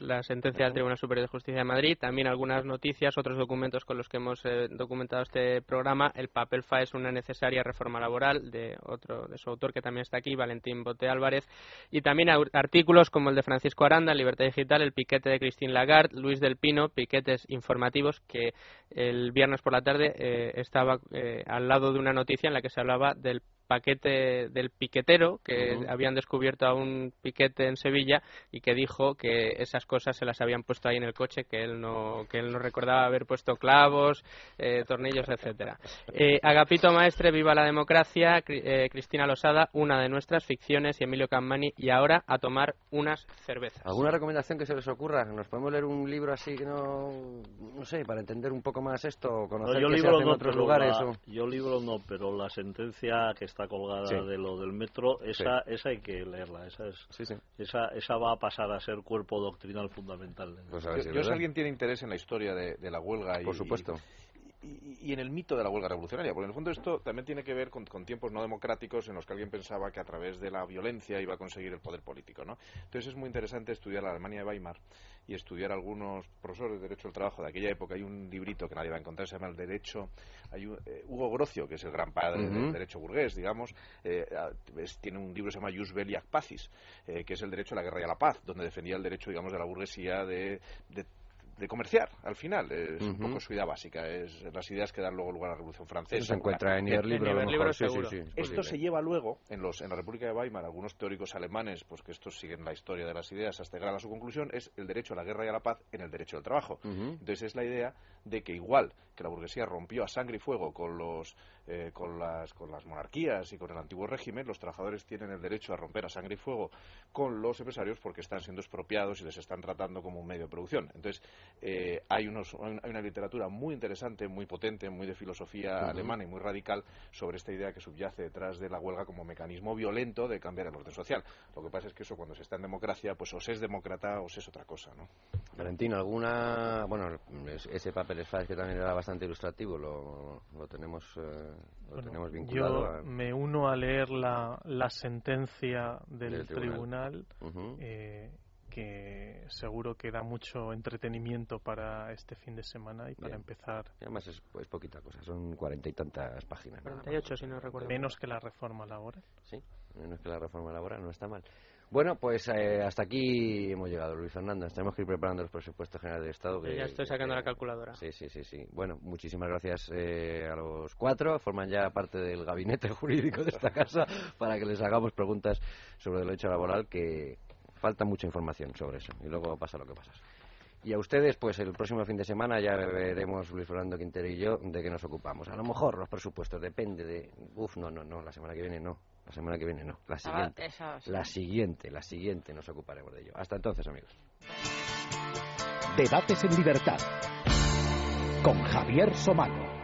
la sentencia del Tribunal Superior de Justicia de Madrid, también algunas noticias, otros documentos con los que hemos eh, documentado este programa. El papel FA es una necesaria reforma laboral de otro de su autor que también está aquí, Valentín Bote Álvarez, y también artículos como el de Francisco Aranda, Libertad Digital, el piquete de Christine Lagarde, Luis del Pino, piquetes informativos que el viernes por la tarde eh, estaba eh, al lado de una noticia en la que se hablaba del paquete del piquetero que habían descubierto a un piquete en Sevilla y que dijo que esas cosas se las habían puesto ahí en el coche que él no que él no recordaba haber puesto clavos eh, tornillos etcétera. Eh, Agapito Maestre viva la democracia eh, Cristina Losada una de nuestras ficciones y Emilio Cammani y ahora a tomar unas cervezas. Alguna recomendación que se les ocurra nos podemos leer un libro así que no no sé para entender un poco más esto o conocer yo qué libro se en otros lugares yo libro no pero la sentencia que está está colgada de lo del metro, esa, esa hay que leerla. Esa, es, esa, esa va a pasar a ser cuerpo doctrinal fundamental. Pues yo, si alguien tiene interés en la historia de, la huelga Por supuesto y, en el mito de la huelga revolucionaria, porque en el fondo esto también tiene que ver con, tiempos no democráticos en los que alguien pensaba que a través de la violencia iba a conseguir el poder político. ¿no? Entonces es muy interesante estudiar la Alemania de Weimar y estudiar algunos profesores de Derecho del Trabajo de aquella época. Hay un librito que nadie va a encontrar, se llama El Derecho. Hay eh, Hugo Grocio, que es el gran padre del derecho burgués, digamos, eh, tiene un libro que se llama Jus Belli Ac Pacis, eh, que es el derecho a la guerra y a la paz, donde defendía el derecho, digamos, de la burguesía de de comerciar, al final. Es un poco su idea básica, es las ideas que dan luego lugar a la Revolución Francesa. se encuentra en seguro. Esto se lleva luego, en, los, en la República de Weimar, algunos teóricos alemanes, pues que estos siguen la historia de las ideas hasta llegar a su conclusión, es el derecho a la guerra y a la paz en el derecho al trabajo. Entonces es la idea de que igual que la burguesía rompió a sangre y fuego con los eh, con las con las monarquías y con el antiguo régimen los trabajadores tienen el derecho a romper a sangre y fuego con los empresarios porque están siendo expropiados y les están tratando como un medio de producción. Entonces eh, hay unos hay una literatura muy interesante muy potente muy de filosofía alemana y muy radical sobre esta idea que subyace detrás de la huelga como mecanismo violento de cambiar el orden social. Lo que pasa es que eso cuando se está en democracia pues o se es demócrata o se es otra cosa no Valentín alguna bueno ese papel es que también era bastante ilustrativo, lo, lo tenemos, eh, lo tenemos vinculado. Yo me uno a leer la, la sentencia del, tribunal, eh, que seguro que da mucho entretenimiento para este fin de semana y para empezar. Y además es pues, poquita cosa, son cuarenta y tantas páginas. 48, si no recuerdo. Menos que la reforma laboral. Sí, menos que la reforma laboral, no está mal. Bueno, pues eh, hasta aquí hemos llegado, Luis Fernando. Tenemos que ir preparando los presupuestos generales de Estado. Que, ya estoy sacando la calculadora. Sí, sí, sí, sí. Bueno, muchísimas gracias eh, a los cuatro. Forman ya parte del gabinete jurídico de esta casa para que les hagamos preguntas sobre el derecho laboral, que falta mucha información sobre eso. Y luego pasa lo que pasa. Y a ustedes, pues el próximo fin de semana ya veremos, Luis Fernando Quintero y yo, de qué nos ocupamos. A lo mejor los presupuestos, depende de... Uf, no, no, no, la semana que viene no. La semana que viene no, la siguiente. La siguiente, la siguiente nos ocuparemos de ello. Hasta entonces, amigos. Debates en libertad con Javier Somano.